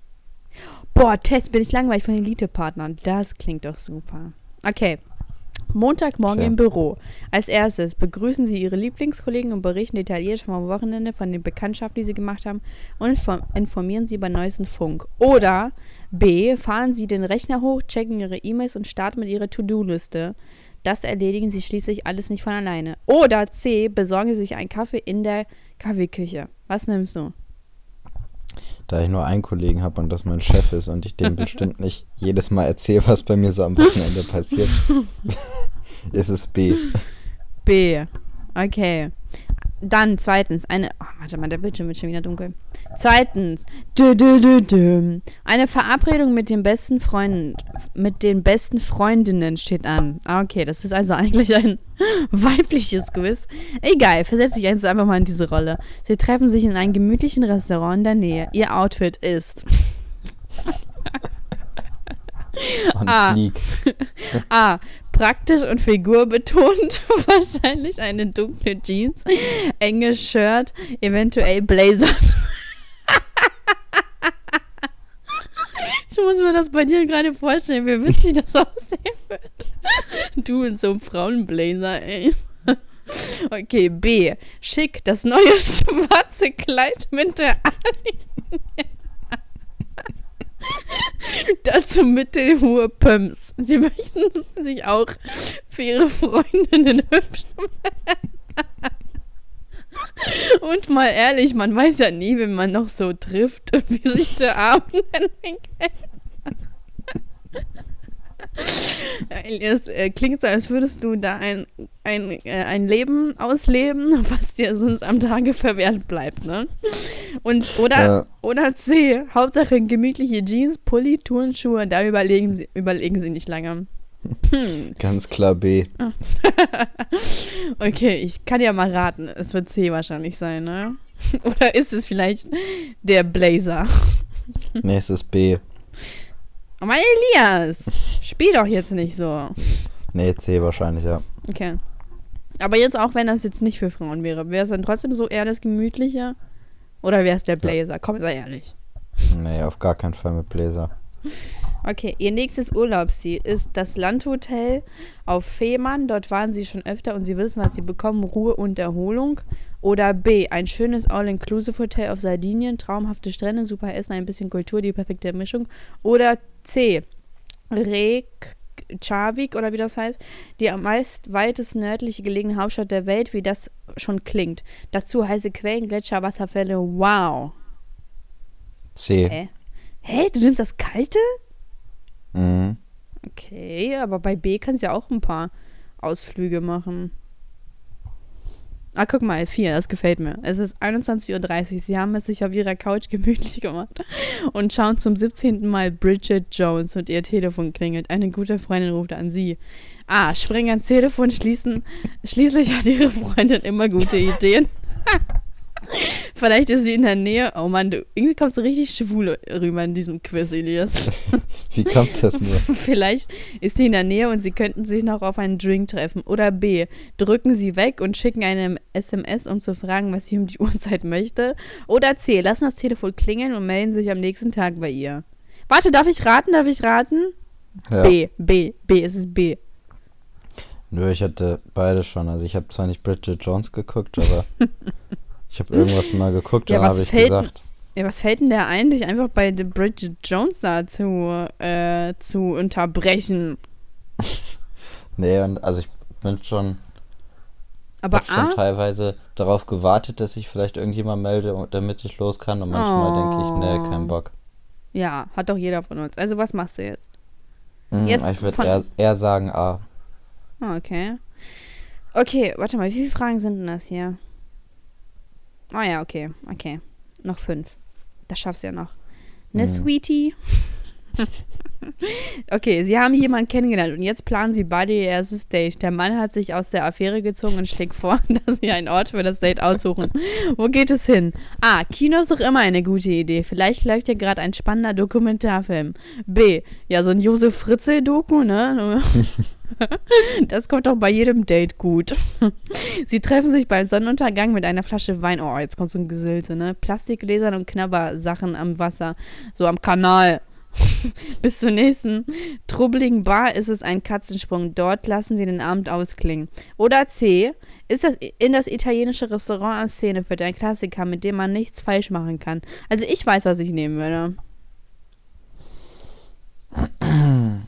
Boah, Test, bin ich langweilig von Elite-Partnern. Das klingt doch super. Okay. Montagmorgen Okay. im Büro. Als erstes begrüßen Sie Ihre Lieblingskollegen und berichten detailliert vom Wochenende von den Bekanntschaften, die Sie gemacht haben und inform- informieren Sie über neuesten Funk. Oder B. Fahren Sie den Rechner hoch, checken Ihre E-Mails und starten mit Ihrer To-Do-Liste. Das erledigen Sie schließlich alles nicht von alleine. Oder C. Besorgen Sie sich einen Kaffee in der Kaffeeküche. Was nimmst du? Da ich nur einen Kollegen habe und das mein Chef ist und ich dem bestimmt [laughs] nicht jedes Mal erzähle, was bei mir so am Wochenende passiert, [laughs] [laughs] ist es B. B. Okay. Dann zweitens eine. Oh, warte mal, der Bildschirm wird schon wieder dunkel. Zweitens. Dü, dü, dü, dü. Eine Verabredung mit den besten Freunden. Mit den besten Freundinnen steht an. Ah, okay, das ist also eigentlich ein [laughs] weibliches Quiz. Egal, versetz dich jetzt einfach mal in diese Rolle. Sie treffen sich in einem gemütlichen Restaurant in der Nähe. Ihr Outfit ist [laughs] Und Ah. flieg. [laughs] A. Praktisch und figurbetont. [laughs] Wahrscheinlich eine dunkle Jeans, enges Shirt, eventuell Blazer. ich muss mir das bei dir gerade vorstellen, wie witzig das aussehen wird. Du in so einem Frauenblazer, ey. Okay, B. Schick, das neue [laughs] schwarze Kleid mit der Anlinie. [laughs] Dazu mittelhohe Pumps. Sie möchten sich auch für ihre Freundinnen hübsch machen. Und mal ehrlich, man weiß ja nie, wenn man noch so trifft und [laughs] wie sich der Abend entwickelt. Es äh, klingt so, als würdest du da ein, ein, äh, ein Leben ausleben, [laughs] was dir sonst am Tage verwehrt bleibt, ne? Und, oder, Ja. oder C, Hauptsache gemütliche Jeans, Pulli, Turnschuhe, da überlegen sie, überlegen sie nicht lange. Hm, Ganz klar B. [laughs] okay, ich kann ja mal raten, es wird C wahrscheinlich sein, ne? [laughs] Oder ist es vielleicht der Blazer? Nächstes B. Oh mein Elias, spiel doch jetzt nicht so. Nee, C wahrscheinlich, ja. Okay. Aber jetzt auch, wenn das jetzt nicht für Frauen wäre, wäre es dann trotzdem so eher das Gemütliche? Oder wäre es der Blazer? Komm, sei ehrlich. Nee, auf gar keinen Fall mit Bläser. Okay, ihr nächstes Urlaubsziel ist das Landhotel auf Fehmarn. Dort waren sie schon öfter und sie wissen, was sie bekommen: Ruhe und Erholung. Oder B, ein schönes All-Inclusive-Hotel auf Sardinien, traumhafte Strände, super Essen, ein bisschen Kultur, die perfekte Mischung. Oder C, Reykjavik oder wie das heißt, die am meist weitest nördlich gelegene Hauptstadt der Welt, wie das schon klingt. Dazu heiße Quellen, Gletscher, Wasserfälle. Wow. C. Hä? Hä, du nimmst das Kalte? Mhm. Okay, aber bei B kannst du ja auch ein paar Ausflüge machen. Ah, guck mal, 4, das gefällt mir. Es ist 21.30 Uhr. Sie haben es sich auf ihrer Couch [laughs] gemütlich gemacht und schauen zum 17. Mal Bridget Jones und ihr Telefon klingelt. Eine gute Freundin ruft an sie. Ah, springen ans Telefon, schließen. Schließlich hat ihre Freundin immer gute Ideen. [laughs] Vielleicht ist sie in der Nähe. Oh Mann, du, irgendwie kommst du richtig schwul rüber in diesem Quiz, Elias. [laughs] Wie kommt das nur? [laughs] Vielleicht ist sie in der Nähe und sie könnten sich noch auf einen Drink treffen. Oder B. Drücken sie weg und schicken eine SMS, um zu fragen, was sie um die [laughs] Uhrzeit möchte. Oder C. Lassen das Telefon klingeln und melden sich am nächsten Tag bei ihr. Warte, darf ich raten? Darf ich raten? Ja. B. B. B. Es ist B. Nö, ich hatte beide schon. Also ich habe zwar nicht Bridget Jones geguckt, aber ich habe irgendwas mal geguckt, Ja, dann was habe ich fällt- gesagt. Ja, was fällt denn der ein, dich einfach bei The Bridget Jones da zu, äh, zu unterbrechen? [laughs] Nee, und also ich bin schon, Aber hab schon A, teilweise darauf gewartet, dass ich vielleicht irgendjemand melde, damit ich los kann. Und manchmal denke ich, nee, Oh. kein Bock. ja, hat doch jeder von uns. Also was machst du jetzt? Mhm, Jetzt ich würde eher, eher sagen A. Ah, okay. Okay, warte mal, wie viele Fragen sind denn das hier? Ah ja, okay, okay. Noch fünf. Das schaffst du ja noch. Ne, Mhm. Sweetie? [laughs] okay, sie haben jemanden kennengelernt und jetzt planen sie beide ihr erstes Date. Der Mann hat sich aus der Affäre gezogen und schlägt vor, [laughs] dass sie einen Ort für das Date aussuchen. Wo geht es hin? A. Kino ist doch immer eine gute Idee. Vielleicht läuft ja gerade ein spannender Dokumentarfilm. B. Ja, so ein Josef Fritzl-Doku, ne? [laughs] Das kommt doch bei jedem Date gut. Sie treffen sich beim Sonnenuntergang mit einer Flasche Wein. Oh, jetzt kommt so ein Gesilte, ne? Plastikgläsern und Knabbersachen am Wasser. So am Kanal. [laughs] Bis zur nächsten trubbeligen Bar ist es ein Katzensprung. Dort lassen sie den Abend ausklingen. Oder C. Ist das in das italienische Restaurant am Szeneviertel ein Klassiker, mit dem man nichts falsch machen kann. Also ich weiß, was ich nehmen würde. [clears throat]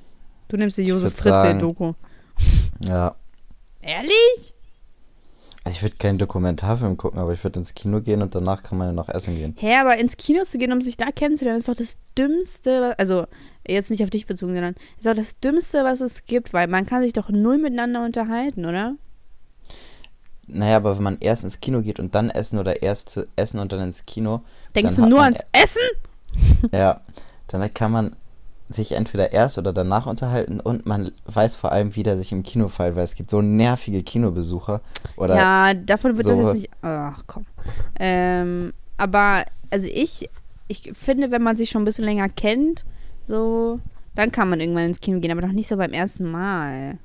Du nimmst die Josef Fritzl-Doku. Ja. Ehrlich? Also ich würde keinen Dokumentarfilm gucken, aber ich würde ins Kino gehen und danach kann man ja noch essen gehen. Hä, aber ins Kino zu gehen, um sich da kennenzulernen, ist doch das Dümmste, was, also jetzt nicht auf dich bezogen, sondern ist doch das Dümmste, was es gibt, weil man kann sich doch null miteinander unterhalten, oder? Naja, aber wenn man erst ins Kino geht und dann essen oder erst zu essen und dann ins Kino, Denkst Dann du nur ans Essen? ja, dann kann man sich entweder erst oder danach unterhalten und man weiß vor allem, wie der sich im Kino fällt, weil es gibt so nervige Kinobesucher oder Ja, davon wird das sowas. jetzt nicht. Ach komm. Ähm, aber, also ich, ich finde, wenn man sich schon ein bisschen länger kennt, so, dann kann man irgendwann ins Kino gehen, aber doch nicht so beim ersten Mal.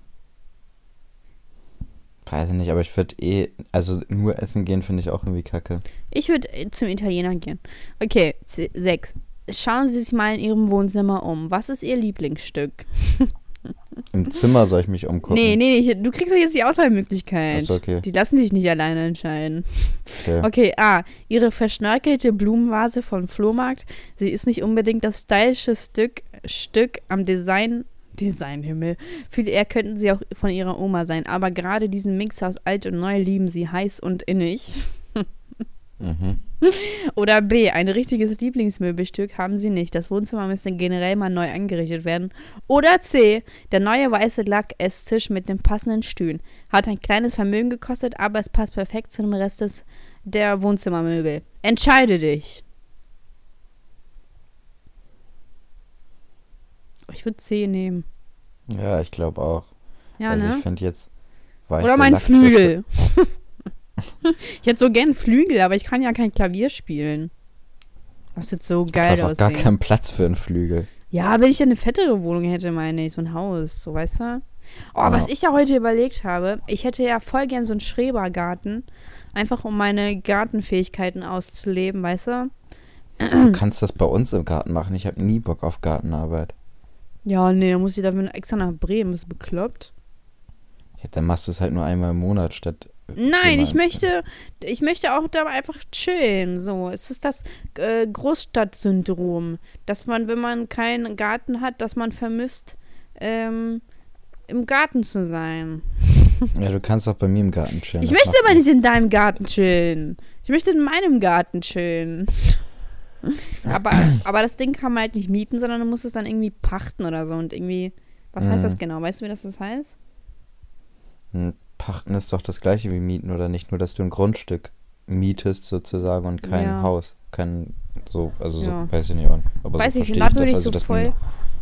weiß ich nicht, aber ich würde eh, also nur essen gehen finde ich auch irgendwie kacke. Ich würde äh, zum Italiener gehen. Okay, sechs. Schauen Sie sich mal in Ihrem Wohnzimmer um. Was ist Ihr Lieblingsstück? Im Zimmer soll ich mich umgucken. Nee, nee, nee, du kriegst doch jetzt die Auswahlmöglichkeit. So, okay. Die lassen dich nicht alleine entscheiden. Okay. Okay, A. Ihre verschnörkelte Blumenvase vom Flohmarkt. Sie ist nicht unbedingt das stylische Stück, Stück am Design. Designhimmel. Viel eher könnten sie auch von ihrer Oma sein. Aber gerade diesen Mix aus alt und neu lieben sie heiß und innig. Mhm. [laughs] Oder B, ein richtiges Lieblingsmöbelstück haben sie nicht. Das Wohnzimmer müsste generell mal neu eingerichtet werden. Oder C, der neue weiße Lack-Esstisch mit den passenden Stühlen. Hat ein kleines Vermögen gekostet, aber es passt perfekt zu dem Rest des, der Wohnzimmermöbel. Entscheide dich. Ich würde C nehmen. Ja, ich glaube auch. Ja, also ne? ich finde jetzt weiße Oder mein Lacktische- Flügel. [laughs] [laughs] ich hätte so gern Flügel, aber ich kann ja kein Klavier spielen. Das wird so Du geil hast auch gar keinen Platz für einen Flügel. Ja, wenn ich eine fettere Wohnung hätte, meine ich, so ein Haus, so weißt du? Oh, Ja. was ich ja heute überlegt habe, ich hätte ja voll gern so einen Schrebergarten, einfach um meine Gartenfähigkeiten auszuleben, weißt du? Du kannst das bei uns im Garten machen. Ich habe nie Bock auf Gartenarbeit. Ja, nee, dann muss ich dafür extra nach Bremen, bist du bekloppt? Ja, dann machst du es halt nur einmal im Monat statt. Nein, ich möchte, ich möchte auch da einfach chillen. So, es ist das äh, Großstadtsyndrom, dass man, wenn man keinen Garten hat, dass man vermisst, ähm, im Garten zu sein. [laughs] Ja, du kannst auch bei mir im Garten chillen. Ich möchte aber nicht in deinem Garten chillen. Ich möchte in meinem Garten chillen. [laughs] aber, aber das Ding kann man halt nicht mieten, sondern du musst es dann irgendwie pachten oder so. Und irgendwie, was heißt Mhm. das genau? Weißt du, wie das, das heißt? Pachten ist doch das gleiche wie Mieten, oder nicht? Nur, dass du ein Grundstück mietest sozusagen und kein Ja. Haus. Kein, so, also Ja. so, weiß ich nicht. Aber Weiß so ich, und da ich würde ich also, so voll.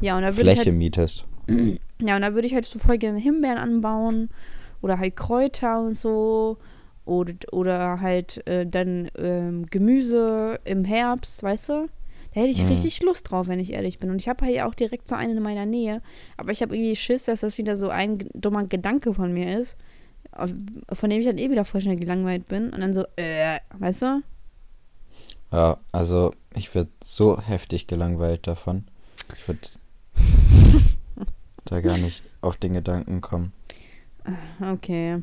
Ja, und da würde ich Fläche halt mietest. [clears throat] Ja, und da würde ich halt so voll gerne Himbeeren anbauen oder halt Kräuter und so. Oder, oder halt äh, dann ähm, Gemüse im Herbst, weißt du? Da hätte ich Mhm. richtig Lust drauf, wenn ich ehrlich bin. Und ich habe hier auch direkt so einen in meiner Nähe. Aber ich habe irgendwie Schiss, dass das wieder so ein dummer Gedanke von mir ist, von dem ich dann eh wieder voll schnell gelangweilt bin. Und dann so, äh, weißt du? Ja, also ich werde so heftig gelangweilt davon. Ich würde [laughs] da gar nicht auf den Gedanken kommen. Okay.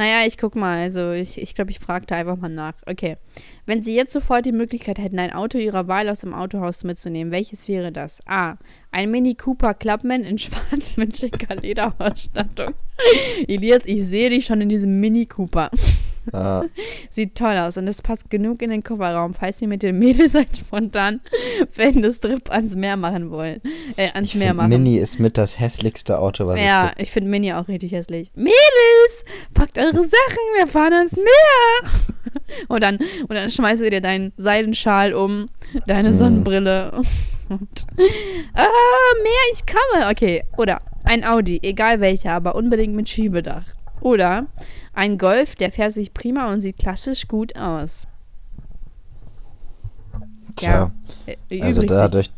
Naja, ich guck mal. Also, ich glaube, ich, glaub, ich frage da einfach mal nach. Okay. Wenn Sie jetzt sofort die Möglichkeit hätten, ein Auto Ihrer Wahl aus dem Autohaus mitzunehmen, welches wäre das? A. Ein Mini Cooper Clubman in [laughs] schwarz mit schicker Lederausstattung. Elias, ich sehe dich schon in diesem Mini Cooper. Ja, [laughs] Sieht toll aus und es passt genug in den Kofferraum, falls Sie mit den Mädels [laughs] halt spontan einen Trip ans Meer machen wollen. Äh, ans ich Meer machen. Mini ist mit das hässlichste Auto, was Ja, es gibt. ich finde Mini auch richtig hässlich. Mädels, packt eure [laughs] Sachen, wir fahren ans Meer. Und dann, und dann schmeißt du dir deinen Seidenschal um, deine Mhm. Sonnenbrille. Und, ah, Meer, ich komme. Okay, oder ein Audi, egal welcher, aber unbedingt mit Schiebedach. Oder ein Golf, der fährt sich prima und sieht klassisch gut aus. Tja, Äh, also dadurch,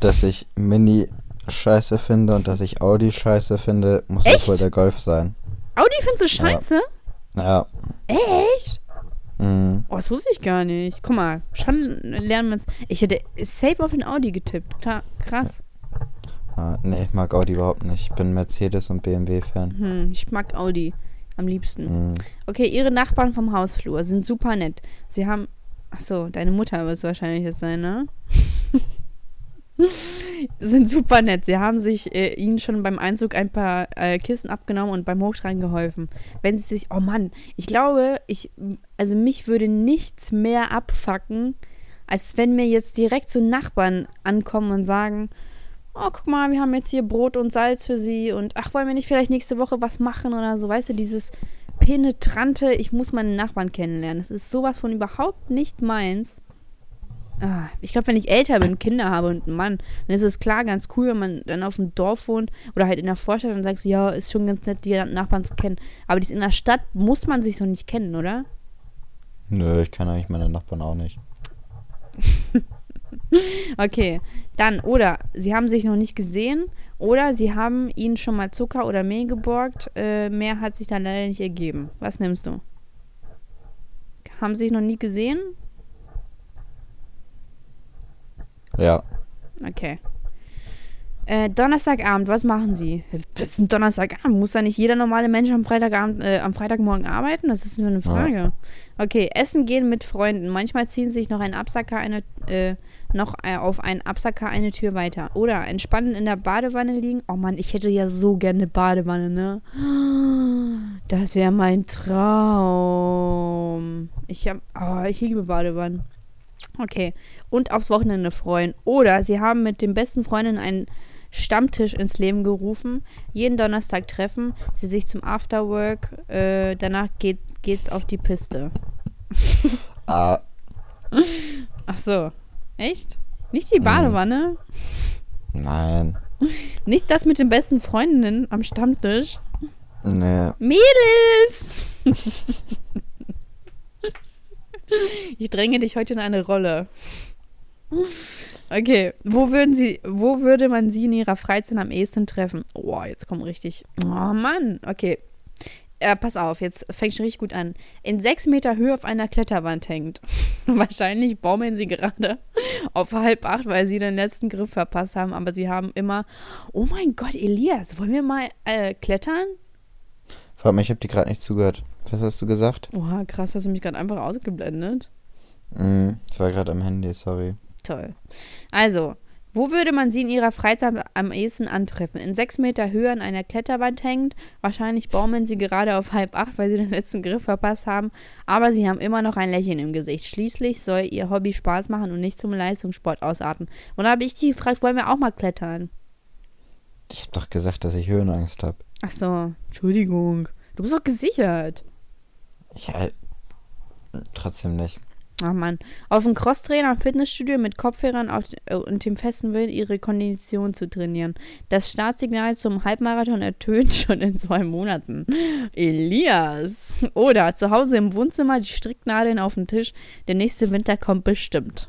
dass ich Mini scheiße finde und dass ich Audi scheiße finde, muss Echt? das wohl der Golf sein. Audi findest du scheiße? Ja. Echt? Mhm. Oh, das wusste ich gar nicht. Guck mal, schon lernen wir es. Ich hätte safe auf den Audi getippt. Klar, krass. Ah, nee, ich mag Audi überhaupt nicht. Ich bin Mercedes- und BMW-Fan. Hm, ich mag Audi am liebsten. Mhm. Okay, ihre Nachbarn vom Hausflur sind super nett. Sie haben. Ach so, deine Mutter wird es wahrscheinlich jetzt sein, ne? [laughs] sind super nett. Sie haben sich äh, ihnen schon beim Einzug ein paar äh, Kissen abgenommen und beim Hochtragen geholfen. Wenn sie sich, oh Mann, ich glaube, ich, also mich würde nichts mehr abfacken, als wenn mir jetzt direkt so Nachbarn ankommen und sagen, oh, guck mal, wir haben jetzt hier Brot und Salz für sie und ach, wollen wir nicht vielleicht nächste Woche was machen oder so, weißt du, dieses penetrante, ich muss meinen Nachbarn kennenlernen. Das ist sowas von überhaupt nicht meins. Ah, ich glaube, wenn ich älter bin, Kinder habe und einen Mann, dann ist es klar ganz cool, wenn man dann auf dem Dorf wohnt oder halt in der Vorstadt und sagst, ja, ist schon ganz nett, die Nachbarn zu kennen. Aber dies in der Stadt muss man sich doch nicht kennen, oder? Nö, ich kenne eigentlich meine Nachbarn auch nicht. [laughs] Okay, dann oder sie haben sich noch nicht gesehen oder sie haben ihnen schon mal Zucker oder Mehl geborgt. Äh, mehr hat sich dann leider nicht ergeben. Was nimmst du? Haben sie sich noch nie gesehen? Ja. Okay. Äh, Donnerstagabend, was machen Sie? Das ist ein Donnerstagabend. Muss da nicht jeder normale Mensch am Freitagabend, äh, am Freitagmorgen arbeiten? Das ist nur eine Frage. Okay, essen gehen mit Freunden. Manchmal ziehen sich noch ein Absacker eine, äh, noch äh, auf einen Absacker eine Tür weiter. Oder entspannen in der Badewanne liegen. Oh Mann, ich hätte ja so gerne eine Badewanne, ne? Das wäre mein Traum. Ich hab, oh, ich liebe Badewannen. Okay. Und aufs Wochenende freuen. Oder sie haben mit den besten Freundinnen einen Stammtisch ins Leben gerufen. Jeden Donnerstag treffen sie sich zum Afterwork. Äh, danach geht, geht's auf die Piste. Ah, Ach so. Echt? Nicht die Badewanne? nein. Nicht das mit den besten Freundinnen am Stammtisch? Nee. Mädels! ich dränge dich heute in eine Rolle. Okay, wo würden Sie, wo würde man Sie in Ihrer Freizeit am ehesten treffen? Oh, jetzt kommt richtig. Oh Mann, okay. Äh, pass auf, jetzt fängt schon richtig gut an. In sechs Meter Höhe auf einer Kletterwand hängt. [laughs] Wahrscheinlich baumeln Sie gerade auf halb acht, weil Sie den letzten Griff verpasst haben, aber Sie haben immer. Oh mein Gott, Elias, wollen wir mal äh, klettern? Frag mich, ich habe dir gerade nicht zugehört. Was hast du gesagt? Oha, krass, hast du mich gerade einfach ausgeblendet. Mm, ich war gerade am Handy, sorry. Toll. Also, wo würde man sie in ihrer Freizeit am ehesten antreffen? In sechs Meter Höhe an einer Kletterwand hängend. Wahrscheinlich baumeln sie gerade auf halb acht, weil sie den letzten Griff verpasst haben. Aber sie haben immer noch ein Lächeln im Gesicht. Schließlich soll ihr Hobby Spaß machen und nicht zum Leistungssport ausarten. Und da habe ich die gefragt, wollen wir auch mal klettern? Ich habe doch gesagt, dass ich Höhenangst habe. Ach so, Entschuldigung. Du bist doch gesichert. Ja, trotzdem nicht. Ach man. Auf dem Crosstrainer im Fitnessstudio mit Kopfhörern auf, äh, und dem festen Willen, ihre Kondition zu trainieren. Das Startsignal zum Halbmarathon ertönt [laughs] schon in zwei Monaten. Elias. Oder zu Hause im Wohnzimmer die Stricknadeln auf dem Tisch. Der nächste Winter kommt bestimmt.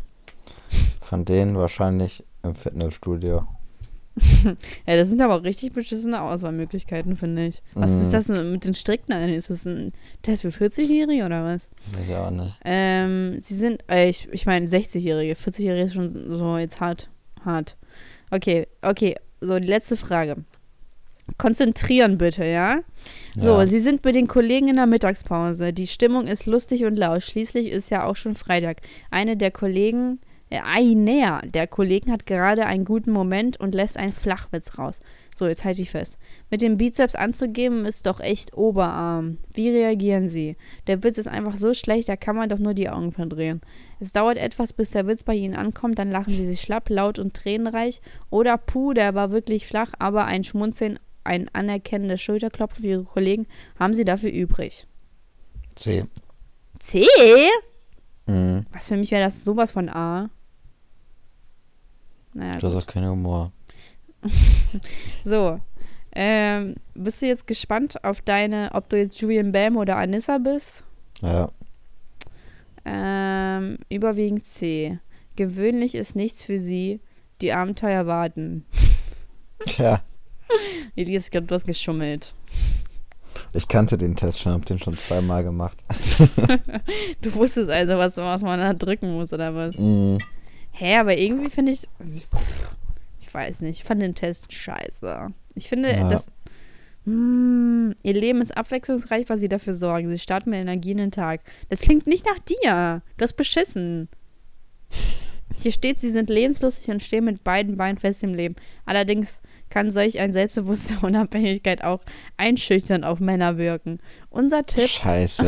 Von denen wahrscheinlich im Fitnessstudio. [laughs] Ja, das sind aber auch richtig beschissene Auswahlmöglichkeiten, finde ich. Was Mhm. ist das mit den Stricknadeln? Ist das ein Test für 40-Jährige oder was? Weiß ich auch nicht. Ähm, sie sind, äh, ich, ich meine 60-Jährige. 40-Jährige ist schon so jetzt hart. Hart. Okay, okay. So, die letzte Frage. Konzentrieren bitte, ja? So, Ja. Sie sind mit den Kollegen in der Mittagspause. Die Stimmung ist lustig und laut. Schließlich ist ja auch schon Freitag. Eine der Kollegen, einer der Kollegen hat gerade einen guten Moment und lässt einen Flachwitz raus. So, jetzt halte ich fest. Mit dem Bizeps anzugeben ist doch echt Oberarm. Wie reagieren Sie? Der Witz ist einfach so schlecht, da kann man doch nur die Augen verdrehen. Es dauert etwas, bis der Witz bei Ihnen ankommt, dann lachen Sie sich schlapp, laut und tränenreich. Oder puh, der war wirklich flach, aber ein Schmunzeln, ein anerkennendes Schulterklopfen für Ihre Kollegen haben Sie dafür übrig. C. C? Mhm. Was für mich wäre das sowas von A. Naja, Du hast auch keinen Humor. [laughs] So. Ähm, bist du jetzt gespannt auf deine, ob du jetzt Julian Bam oder Anissa bist? Ja. Ähm, überwiegend C. Gewöhnlich ist nichts für sie. Die Abenteuer warten. [laughs] Ja. [laughs] Elias, ich glaube, du hast geschummelt. Ich kannte den Test schon, hab den schon zweimal gemacht. Du wusstest also, was, was man da drücken muss, oder was? Mhm. Hä, aber irgendwie finde ich. Ich weiß nicht, ich fand den Test scheiße. Ich finde, Ja. dass. Hm, ihr Leben ist abwechslungsreich, was sie dafür sorgen. Sie starten mit Energie in den Tag. Das klingt nicht nach dir. Du hast beschissen. Hier steht, sie sind lebenslustig und stehen mit beiden Beinen fest im Leben. Allerdings kann solch ein selbstbewusste [laughs] Unabhängigkeit auch einschüchternd auf Männer wirken. Unser Tipp Scheiße.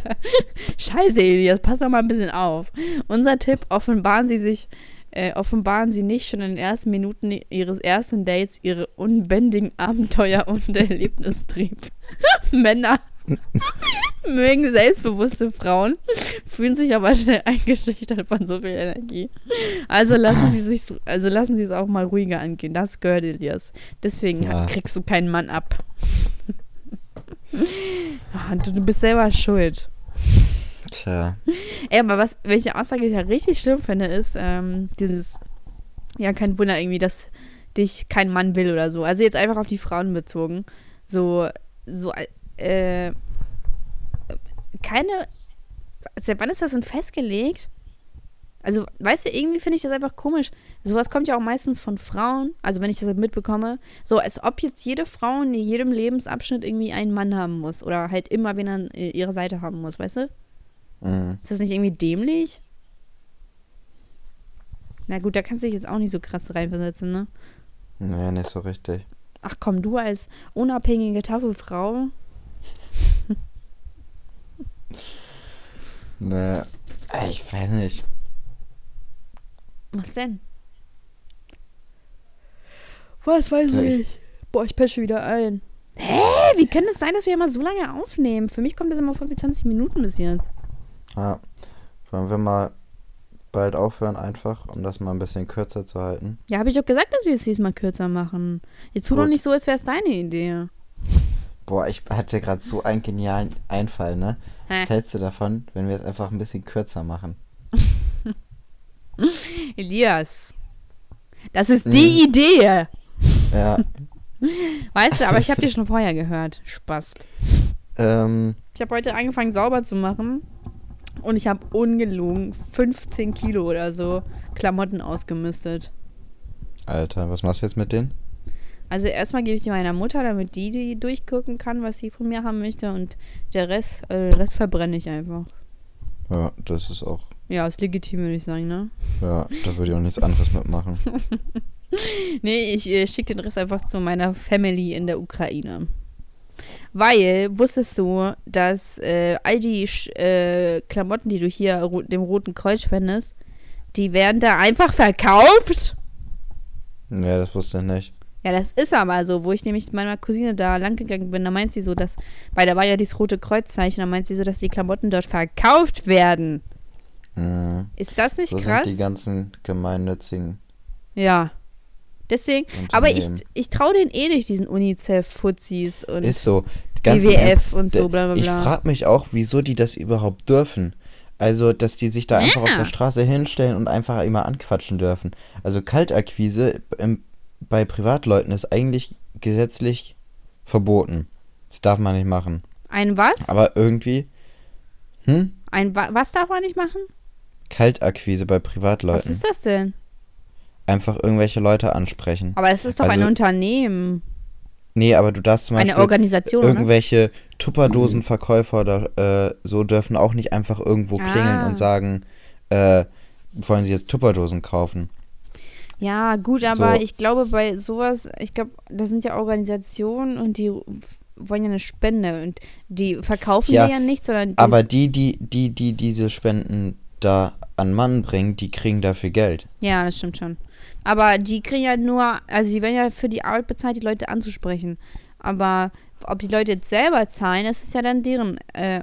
[laughs] Scheiße, Elias, pass doch mal ein bisschen auf. Unser Tipp, offenbaren Sie sich, äh, offenbaren Sie nicht schon in den ersten Minuten Ihres ersten Dates Ihre unbändigen Abenteuer und [laughs] Erlebnistrieb. Männer [laughs] mögen selbstbewusste Frauen, fühlen sich aber schnell eingeschüchtert von so viel Energie. Also lassen Sie sich, so- also lassen Sie es auch mal ruhiger angehen. Das gehört Elias. Deswegen Ja. kriegst du keinen Mann ab. [laughs] Ah, du, du bist selber schuld. Tja. Ey, aber was, welche Aussage ich ja richtig schlimm finde, ist ähm, dieses, ja, kein Wunder irgendwie, dass dich kein Mann will oder so. Also jetzt einfach auf die Frauen bezogen. So, so, äh, keine, seit wann ist das denn festgelegt? Also, weißt du, irgendwie finde ich das einfach komisch. Sowas kommt ja auch meistens von Frauen, also wenn ich das halt mitbekomme, so als ob jetzt jede Frau in jedem Lebensabschnitt irgendwie einen Mann haben muss oder halt immer wen an äh, ihrer Seite haben muss, weißt du? Mhm. Ist das nicht irgendwie dämlich? Na gut, da kannst du dich jetzt auch nicht so krass reinversetzen, ne? Nee, nicht so richtig. Ach komm, du als unabhängige, taffe Frau. [laughs] Nee. Ey, Ich weiß nicht. Was denn? Was weiß Soll ich- ich? Boah, ich pesche wieder ein. Hä? Wie kann es sein, dass wir immer so lange aufnehmen? Für mich kommt das immer vor wie 20 Minuten bis jetzt. Ja. Wollen wir mal bald aufhören einfach, um das mal ein bisschen kürzer zu halten? Ja, habe ich doch gesagt, dass wir es diesmal kürzer machen. Jetzt tu doch nicht so, als wäre es deine Idee. Boah, ich hatte gerade so einen genialen Einfall, ne? Hä? Was hältst du davon, wenn wir es einfach ein bisschen kürzer machen? [laughs] Elias. Das ist die Idee. Ja. Weißt du, aber ich habe dir schon vorher gehört. Spaß. ähm, Ich habe heute angefangen, sauber zu machen. Und ich habe ungelogen 15 Kilo oder so Klamotten ausgemistet. Alter, was machst du jetzt mit denen? Also erstmal gebe ich die meiner Mutter, damit die die durchgucken kann, was sie von mir haben möchte. Und der Rest, äh, Rest verbrenne ich einfach. Ja, das ist auch. Ja, ist legitim, würde ich sagen, ne? Ja, da würde ich auch nichts anderes mitmachen. [laughs] Nee, ich äh, schicke den Rest einfach zu meiner Family in der Ukraine. Weil, wusstest du, dass äh, all die äh, Klamotten, die du hier dem Roten Kreuz spendest, die werden da einfach verkauft? Ja, das wusste ich nicht. Ja, das ist aber so, wo ich nämlich mit meiner Cousine da lang gegangen bin, da meint sie so, dass, weil da war ja dieses rote Kreuzzeichen, da meint sie so, dass die Klamotten dort verkauft werden. Mhm. Ist das nicht So krass? sind die ganzen gemeinnützigen ja. Deswegen, aber ich, ich traue denen eh nicht, diesen UNICEF-Fuzis und Ist so. WWF und so, d- bla bla Ich bla. frage mich auch, wieso die das überhaupt dürfen. Also, dass die sich da einfach auf Ja. der Straße hinstellen und einfach immer anquatschen dürfen. Also, Kaltakquise im, bei Privatleuten ist eigentlich gesetzlich verboten. Das darf man nicht machen. Ein was? Aber irgendwie, hm? Ein wa was darf man nicht machen? Kaltakquise bei Was Privatleuten. ist das denn? Einfach irgendwelche Leute ansprechen. Aber es ist doch ein Also- Unternehmen. Nee, aber du darfst zum Eine Beispiel Organisation, oder? irgendwelche Tupperdosenverkäufer oder äh, so dürfen auch nicht einfach irgendwo klingeln Ah. und sagen, äh, wollen sie jetzt Tupperdosen kaufen. Ja, gut, aber So. ich glaube, bei sowas, ich glaube, das sind ja Organisationen und die wollen ja eine Spende und die verkaufen Ja, ja nichts, sondern die, Aber die, die, die, die diese Spenden da an Mann bringen, die kriegen dafür Geld. Ja, das stimmt schon. Aber die kriegen ja nur, also die werden ja für die Arbeit bezahlt, die Leute anzusprechen. Aber ob die Leute jetzt selber zahlen, das ist ja dann deren. Äh,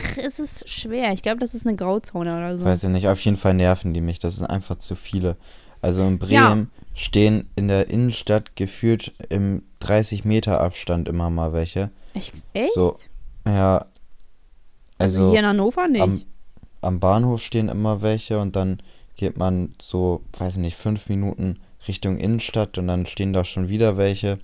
ach, ist es schwer. Ich glaube, das ist eine Grauzone oder so. Weiß ich nicht, auf jeden Fall nerven die mich. Das sind einfach zu viele. Also in Ja. Bremen stehen in der Innenstadt gefühlt im 30 Meter Abstand immer mal welche. Echt? So, Ja, also, also hier in Hannover nicht. am, am Bahnhof stehen immer welche und dann geht man so, weiß ich nicht, fünf Minuten Richtung Innenstadt und dann stehen da schon wieder welche.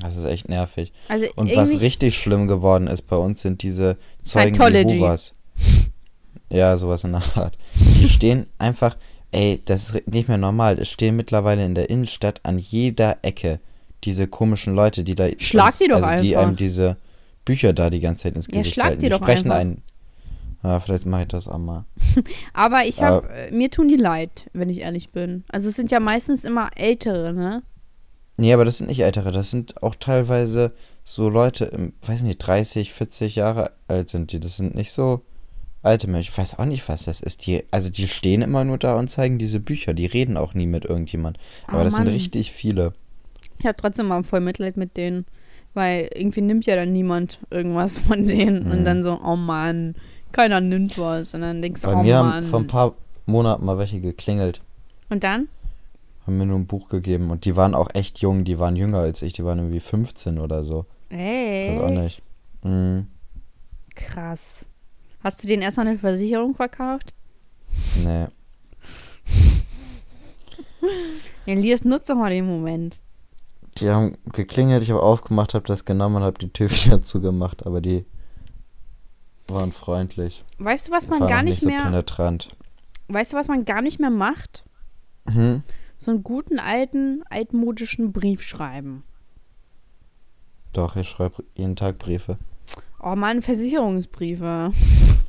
Das ist echt nervig. also Und was richtig schlimm geworden ist bei uns, sind diese Zeugen. Jehovas. Ja, sowas in der Art. Die [laughs] stehen einfach, ey, das ist nicht mehr normal. Es stehen mittlerweile in der Innenstadt an jeder Ecke diese komischen Leute, die da. Schlag uns- die doch also Die einfach. einem diese Bücher da die ganze Zeit ins Ja, Gesicht schlag halten. die die doch sprechen einfach. einen. Ja, vielleicht mache ich das auch mal. [laughs] Aber ich habe, äh, mir tun die leid, wenn ich ehrlich bin. Also es sind ja meistens immer Ältere, ne? Nee, aber das sind nicht ältere, das sind auch teilweise so Leute, im, weiß nicht, 30, 40 Jahre alt sind die. Das sind nicht so alte Menschen. Ich weiß auch nicht, was das ist. Die, also die stehen immer nur da und zeigen diese Bücher. Die reden auch nie mit irgendjemand. Aber Oh, das sind Mann. richtig viele. Ich habe trotzdem mal voll Mitleid mit denen. Weil irgendwie nimmt ja dann niemand irgendwas von denen. Und Mhm. dann so, oh Mann, keiner nimmt was. Und dann denkst du, Bei oh mir Mann. haben vor ein paar Monaten mal welche geklingelt. Und dann? Haben mir nur ein Buch gegeben. Und die waren auch echt jung. Die waren jünger als ich. Die waren irgendwie 15 oder so. Ich weiß auch Ey, nicht. Mhm. krass. Hast du denen erstmal eine Versicherung verkauft? Nee. [laughs] Elias, nutzt doch mal den Moment. Die haben geklingelt, ich habe aufgemacht, habe das genommen und habe die Tür [laughs] wieder zugemacht. Aber die waren freundlich. Weißt du, was man gar auch nicht so mehr, penetrant. weißt du, was man gar nicht mehr macht? Mhm. So einen guten alten, altmodischen Brief schreiben. Doch, ich schreibe jeden Tag Briefe. Oh Mann, Versicherungsbriefe.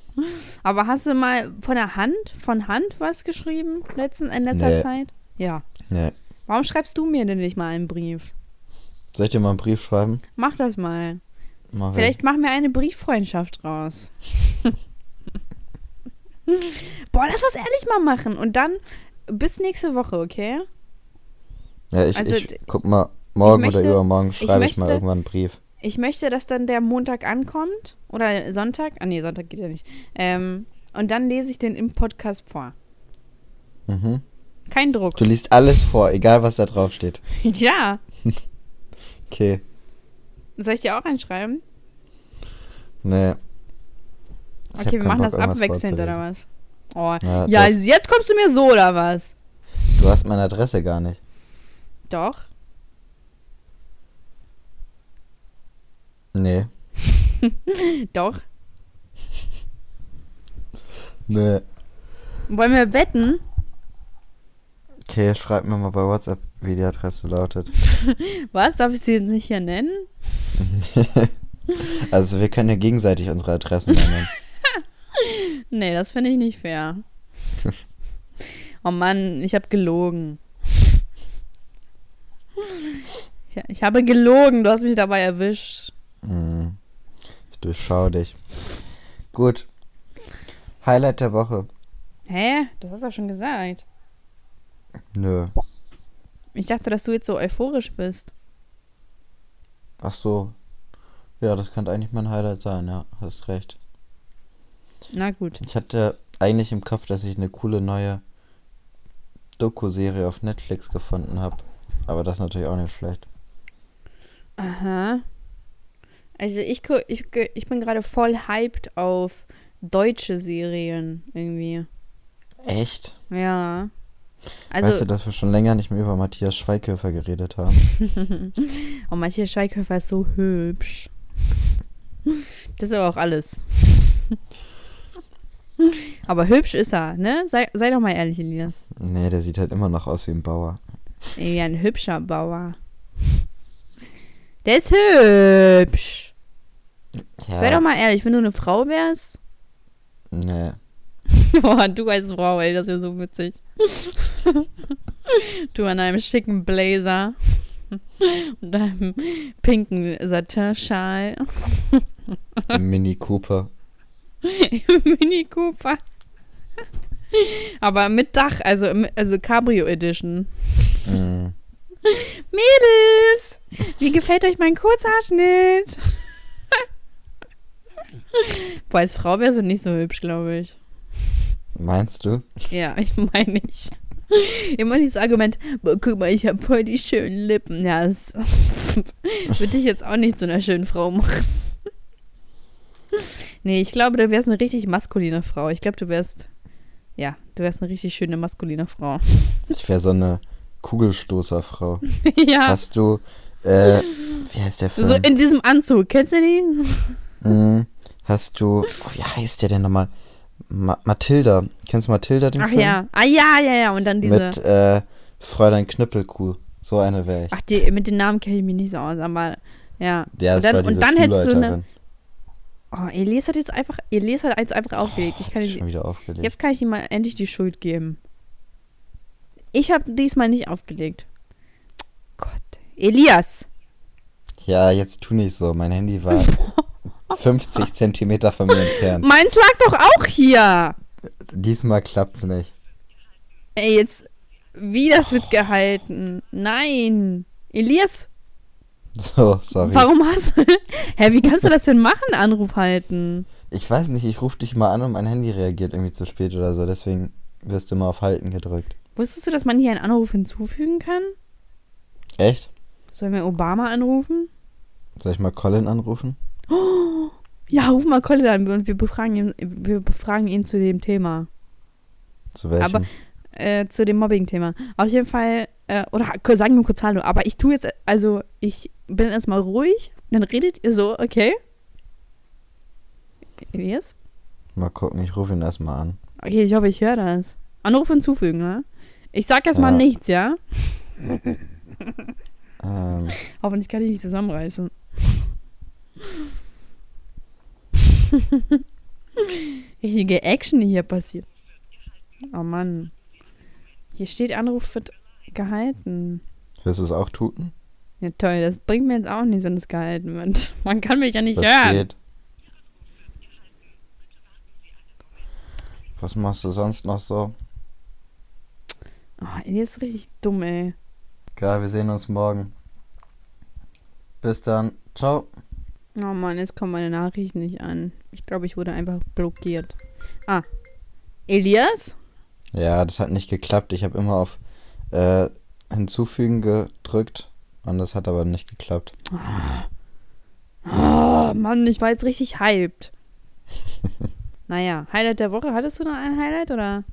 [laughs] Aber hast du mal von der Hand, von Hand was geschrieben letzten, in letzter Nee. Zeit? Ja. Nee. Warum schreibst du mir denn nicht mal einen Brief? Soll ich dir mal einen Brief schreiben? Mach das mal. Mach Vielleicht machen wir eine Brieffreundschaft raus. [laughs] Boah, lass das ehrlich mal machen. Und dann bis nächste Woche, okay? ich. Ja, ich, also, ich guck mal, morgen möchte- oder übermorgen schreibe ich, mal möchte- irgendwann einen Brief. Ich möchte, dass dann der Montag ankommt. Oder Sonntag. Ah, nee, Sonntag geht ja nicht. Ähm, und dann lese ich den im Podcast vor. Mhm. Kein Druck. Du liest alles vor, egal was da drauf steht. [laughs] ja. [laughs] Okay. Soll ich dir auch einschreiben? Nee. Ich Okay, wir machen Bock, das abwechselnd oder was? Oh. Ja, Ja, jetzt kommst du mir so oder was? Du hast meine Adresse gar nicht. Doch. Nee. [laughs] Doch. Nee. Wollen wir wetten? Okay, schreib mir mal bei WhatsApp, wie die Adresse lautet. [laughs] Was? Darf ich sie jetzt nicht hier nennen? [laughs] Also wir können ja gegenseitig unsere Adressen nennen. Nee, das finde ich nicht fair. oh Mann, ich habe gelogen. Ich, ich habe gelogen, du hast mich dabei erwischt. Hm. Ich durchschau dich. Gut. Highlight der Woche. Hä? Das hast du doch schon gesagt. Nö. Ich dachte, dass du jetzt so euphorisch bist. Ach so. Ja, das könnte eigentlich mein Highlight sein, ja, hast recht. Na gut. Ich hatte eigentlich im Kopf, dass ich eine coole neue Doku-Serie auf Netflix gefunden habe. Aber das ist natürlich auch nicht schlecht. Aha. Also ich, ich, ich bin gerade voll hyped auf deutsche Serien irgendwie. Echt? Ja. Also, weißt du, dass wir schon länger nicht mehr über Matthias Schweighöfer geredet haben? [laughs] oh, Matthias Schweighöfer ist so hübsch. Das ist aber auch alles. aber hübsch ist er, ne? Sei, sei doch mal ehrlich, Elias. nee, der sieht halt immer noch aus wie ein Bauer. Irgendwie ein hübscher Bauer. Der ist hübsch. Ja, Sei doch mal ehrlich, wenn du eine Frau wärst. nee. [laughs] Boah, du als Frau, ey, das wäre so witzig. [laughs] du in einem schicken Blazer [laughs] und einem pinken Satin-Schal Mini Cooper. im Mini Cooper. Aber mit Dach, also, also Cabrio Edition. Mhm. Mädels, wie gefällt euch mein Kurzhaarschnitt? [laughs] Boah, als Frau wäre sie nicht so hübsch, glaube ich. Meinst du? Ja, [laughs] ich meine ich. Immer dieses Argument, boah, guck mal, ich habe voll die schönen Lippen. Ja, das [laughs] würde dich jetzt auch nicht zu einer schönen Frau machen. Nee, ich glaube, du wärst eine richtig maskuline Frau. Ich glaube, du wärst, ja, du wärst eine richtig schöne maskuline Frau. Ich wäre so eine Kugelstoßerfrau. ja, Hast du, äh, wie heißt der Film? so in diesem Anzug. Kennst du die? Mhm. Hast du, oh, wie heißt der denn nochmal? Ma Mathilda. Kennst du Mathilda, den Ach Film? ja, ah ja, ja, ja. Und dann diese, Mit, äh, Fräulein Knüppelkuh. So eine wäre ich. ach, die, mit den Namen kenne ich mich nicht so aus, aber ja. Ja, und dann, und dann hättest du eine, oh, Elias hat jetzt einfach, Elias hat eins einfach aufgelegt. Ich Hat kann schon wieder aufgelegt. Jetzt kann ich ihm mal endlich die Schuld geben. Ich habe diesmal nicht aufgelegt. Gott. Elias. Ja, jetzt tu nicht so. Mein Handy war [laughs] 50 Zentimeter von mir entfernt. Meins lag doch auch hier. Diesmal klappt's nicht. Ey, jetzt. Wie das wird gehalten? Nein. Elias, So, sorry. warum hast du. [laughs] Hä, wie kannst du das denn machen, Anruf halten? Ich weiß nicht, ich rufe dich mal an und mein Handy reagiert irgendwie zu spät oder so. Deswegen wirst du mal auf Halten gedrückt. Wusstest du, dass man hier einen Anruf hinzufügen kann? Echt? Sollen wir Obama anrufen? Soll ich mal Colin anrufen? [gasps] Ja, ruf mal Colin an und wir befragen ihn, wir befragen ihn zu dem Thema. Zu welchem? Aber- äh, zu dem Mobbing-Thema. Auf jeden Fall, äh, oder sagen wir kurz Hallo, aber ich tue jetzt, also ich bin erstmal ruhig, dann redet ihr so, okay? Elias? Mal gucken, ich rufe ihn erstmal an. Okay, ich hoffe, ich höre das. Anruf hinzufügen, ne? Ich sag jetzt mal Ja. nichts, ja? [laughs] Ähm, Hoffentlich kann ich mich zusammenreißen. [laughs] Richtige Action, die hier passiert. Oh Mann. Hier steht Anruf wird gehalten. wirst du es auch tuten? Ja, toll. Das bringt mir jetzt auch nichts, wenn es gehalten wird. [laughs] Man kann mich ja nicht Was hören. geht? Was machst du sonst noch so? Oh, die ist richtig dumm, ey. Geil, wir sehen uns morgen. Bis dann. Ciao. Oh Mann, jetzt kommen meine Nachrichten nicht an. Ich glaube, ich wurde einfach blockiert. Ah. Elias? Ja, das hat nicht geklappt. Ich habe immer auf äh, hinzufügen gedrückt und das hat aber nicht geklappt. Oh Mann, ich war jetzt richtig hyped. [laughs] naja, Highlight der Woche. Hattest du noch ein Highlight oder?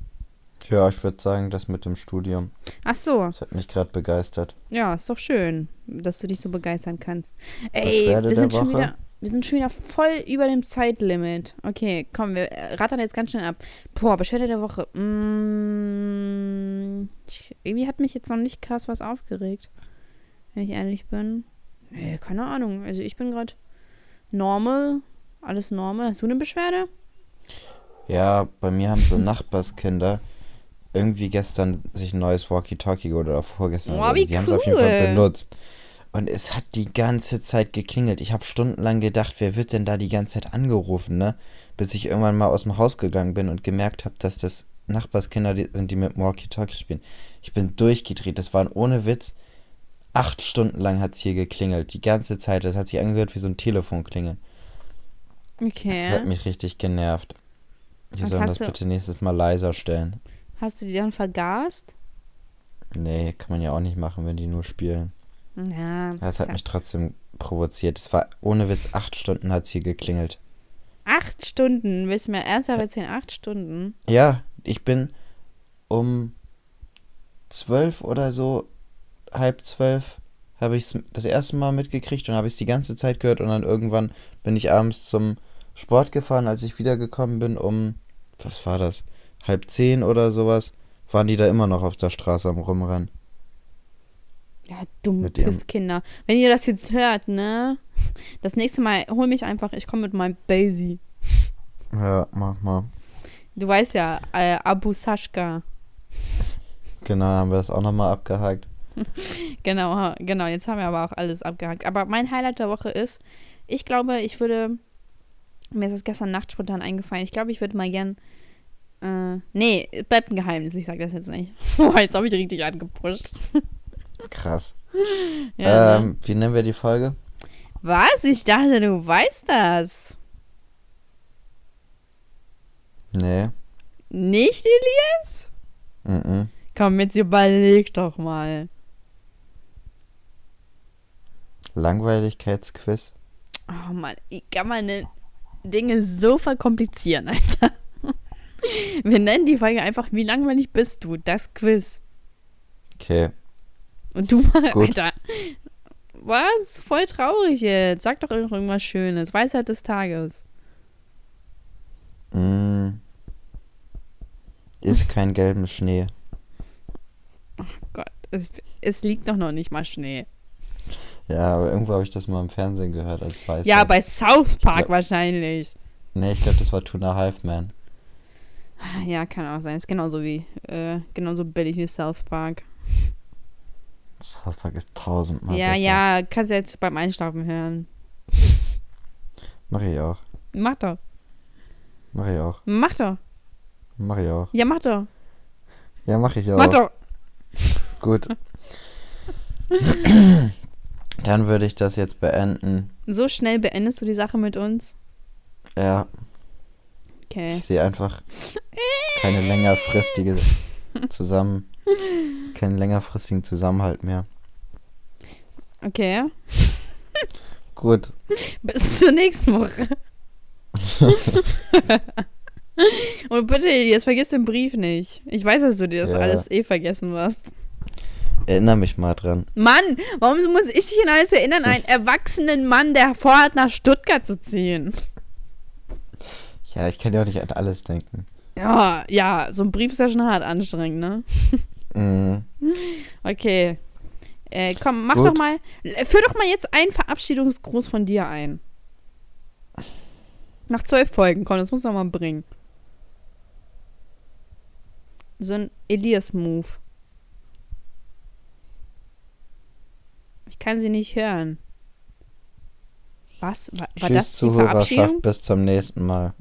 Ja, ich würde sagen, das mit dem Studium. Ach so. Das hat mich gerade begeistert. Ja, ist doch schön, dass du dich so begeistern kannst. Ey, wir sind schon Woche? wieder, wir sind schon wieder voll über dem Zeitlimit. Okay, komm, wir äh, rattern jetzt ganz schnell ab. Boah, Beschwerde der Woche. Mm, ich, irgendwie hat mich jetzt noch nicht krass was aufgeregt, wenn ich ehrlich bin. Nee, keine Ahnung. Also ich bin gerade normal, alles normal. Hast du eine Beschwerde? Ja, bei mir haben so [laughs] Nachbarskinder irgendwie gestern sich ein neues Walkie-Talkie geholt oder vorgestern. Oh, die haben es auf jeden Fall cool. benutzt. Und es hat die ganze Zeit geklingelt. Ich habe stundenlang gedacht, wer wird denn da die ganze Zeit angerufen, ne? Bis ich irgendwann mal aus dem Haus gegangen bin und gemerkt habe, dass das Nachbarskinder sind, die mit dem Walkie-Talkie spielen. Ich bin durchgedreht. Das waren ohne Witz. Acht Stunden lang hat es hier geklingelt. Die ganze Zeit. Das hat sich angehört wie so ein Telefon klingeln. Das hat Okay. mich richtig genervt. Die sollen das bitte nächstes Mal leiser stellen. Hast du die dann vergast? Nee, kann man ja auch nicht machen, wenn die nur spielen. Ja. Das hat mich trotzdem provoziert. Es war ohne Witz, acht Stunden hat es hier geklingelt. Acht Stunden. Willst du mir ernsthaft erzählen? Acht Stunden? Ja, ich bin um zwölf oder so, halb zwölf, habe ich es das erste Mal mitgekriegt und habe es die ganze Zeit gehört und dann irgendwann bin ich abends zum Sport gefahren, als ich wiedergekommen bin um, was war das, halb zehn oder sowas, waren die da immer noch auf der Straße am Rumrennen. Ja, dumm Mit ihrem- Pisskinder. Wenn ihr das jetzt hört, ne? Das nächste Mal hol mich einfach, ich komme mit meinem Basie. Ja, mach mal. Du weißt ja, äh, Abu Sashka. Genau, haben wir das auch nochmal abgehakt. [laughs] Genau, genau. Jetzt haben wir aber auch alles abgehakt. Aber mein Highlight der Woche ist, ich glaube, ich würde, mir ist das gestern Nacht spontan eingefallen, ich glaube, ich würde mal gern, äh, nee, es bleibt ein Geheimnis, ich sage das jetzt nicht. [laughs] Boah, jetzt habe ich richtig angepusht. [laughs] Krass. Ja, ne? ähm, wie nennen wir die Folge? Was? Ich dachte, du weißt das. Nee. Nicht, Elias? Mhm. Komm, jetzt überleg doch mal. Langweiligkeitsquiz. Oh Mann, wie kann denn Dinge so verkomplizieren, Alter? Wir nennen die Folge einfach, wie langweilig bist du? Das Quiz. Okay. Und du mal, Gut. Alter. Was? Voll traurig jetzt. Sag doch irgendwas Schönes. Weisheit des Tages. Mm. Ist kein gelben Schnee. Gott, es, es liegt doch noch nicht mal Schnee. Ja, aber irgendwo habe ich das mal im Fernsehen gehört als Weisheit. Ja, bei South Park glaub- wahrscheinlich. Nee, ich glaube, das war Tuna Halfman. Ja, kann auch sein. Ist genauso wie, äh, genauso billig wie South Park. South Park ist tausendmal ja, besser. ja, kannst du jetzt beim Einschlafen hören. Mach ich auch. Mach doch. Mach ich auch. Mach doch. Mach ich auch. Ja, mach doch. Ja, mach ich auch. Mach doch. [laughs] Gut. [laughs] Dann würde ich das jetzt beenden. So schnell beendest du die Sache mit uns? Ja, Okay. ich sehe einfach [laughs] keine längerfristige zusammen, [laughs] keinen längerfristigen Zusammenhalt mehr. Okay. Gut. Bis zur nächsten Woche. Und [laughs] bitte, jetzt vergiss den Brief nicht. Ich weiß, dass du dir das Ja. alles eh vergessen wirst. Erinnere mich mal dran. Mann, warum muss ich dich an alles erinnern, einen [laughs] erwachsenen Mann, der vorhat, nach Stuttgart zu ziehen? Ja, ich kann ja auch nicht an alles denken. Ja, ja, so ein Brief ist ja schon hart anstrengend, ne? Mhm. Okay. Äh, komm, mach Gut. doch mal. Führ doch mal jetzt einen Verabschiedungsgruß von dir ein. Nach zwölf Folgen, komm, das muss doch mal bringen. So ein Elias-Move. Ich kann sie nicht hören. Was? War, war das Tschüss, die Zuhörerschaft. Verabschiedung? Bis zum nächsten Mal.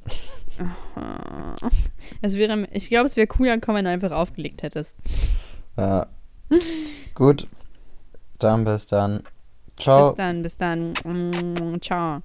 Es wäre, ich glaube, es wäre cooler gekommen, wenn du einfach aufgelegt hättest. Ja. Gut. Dann bis dann. Ciao. Bis dann, bis dann. Ciao.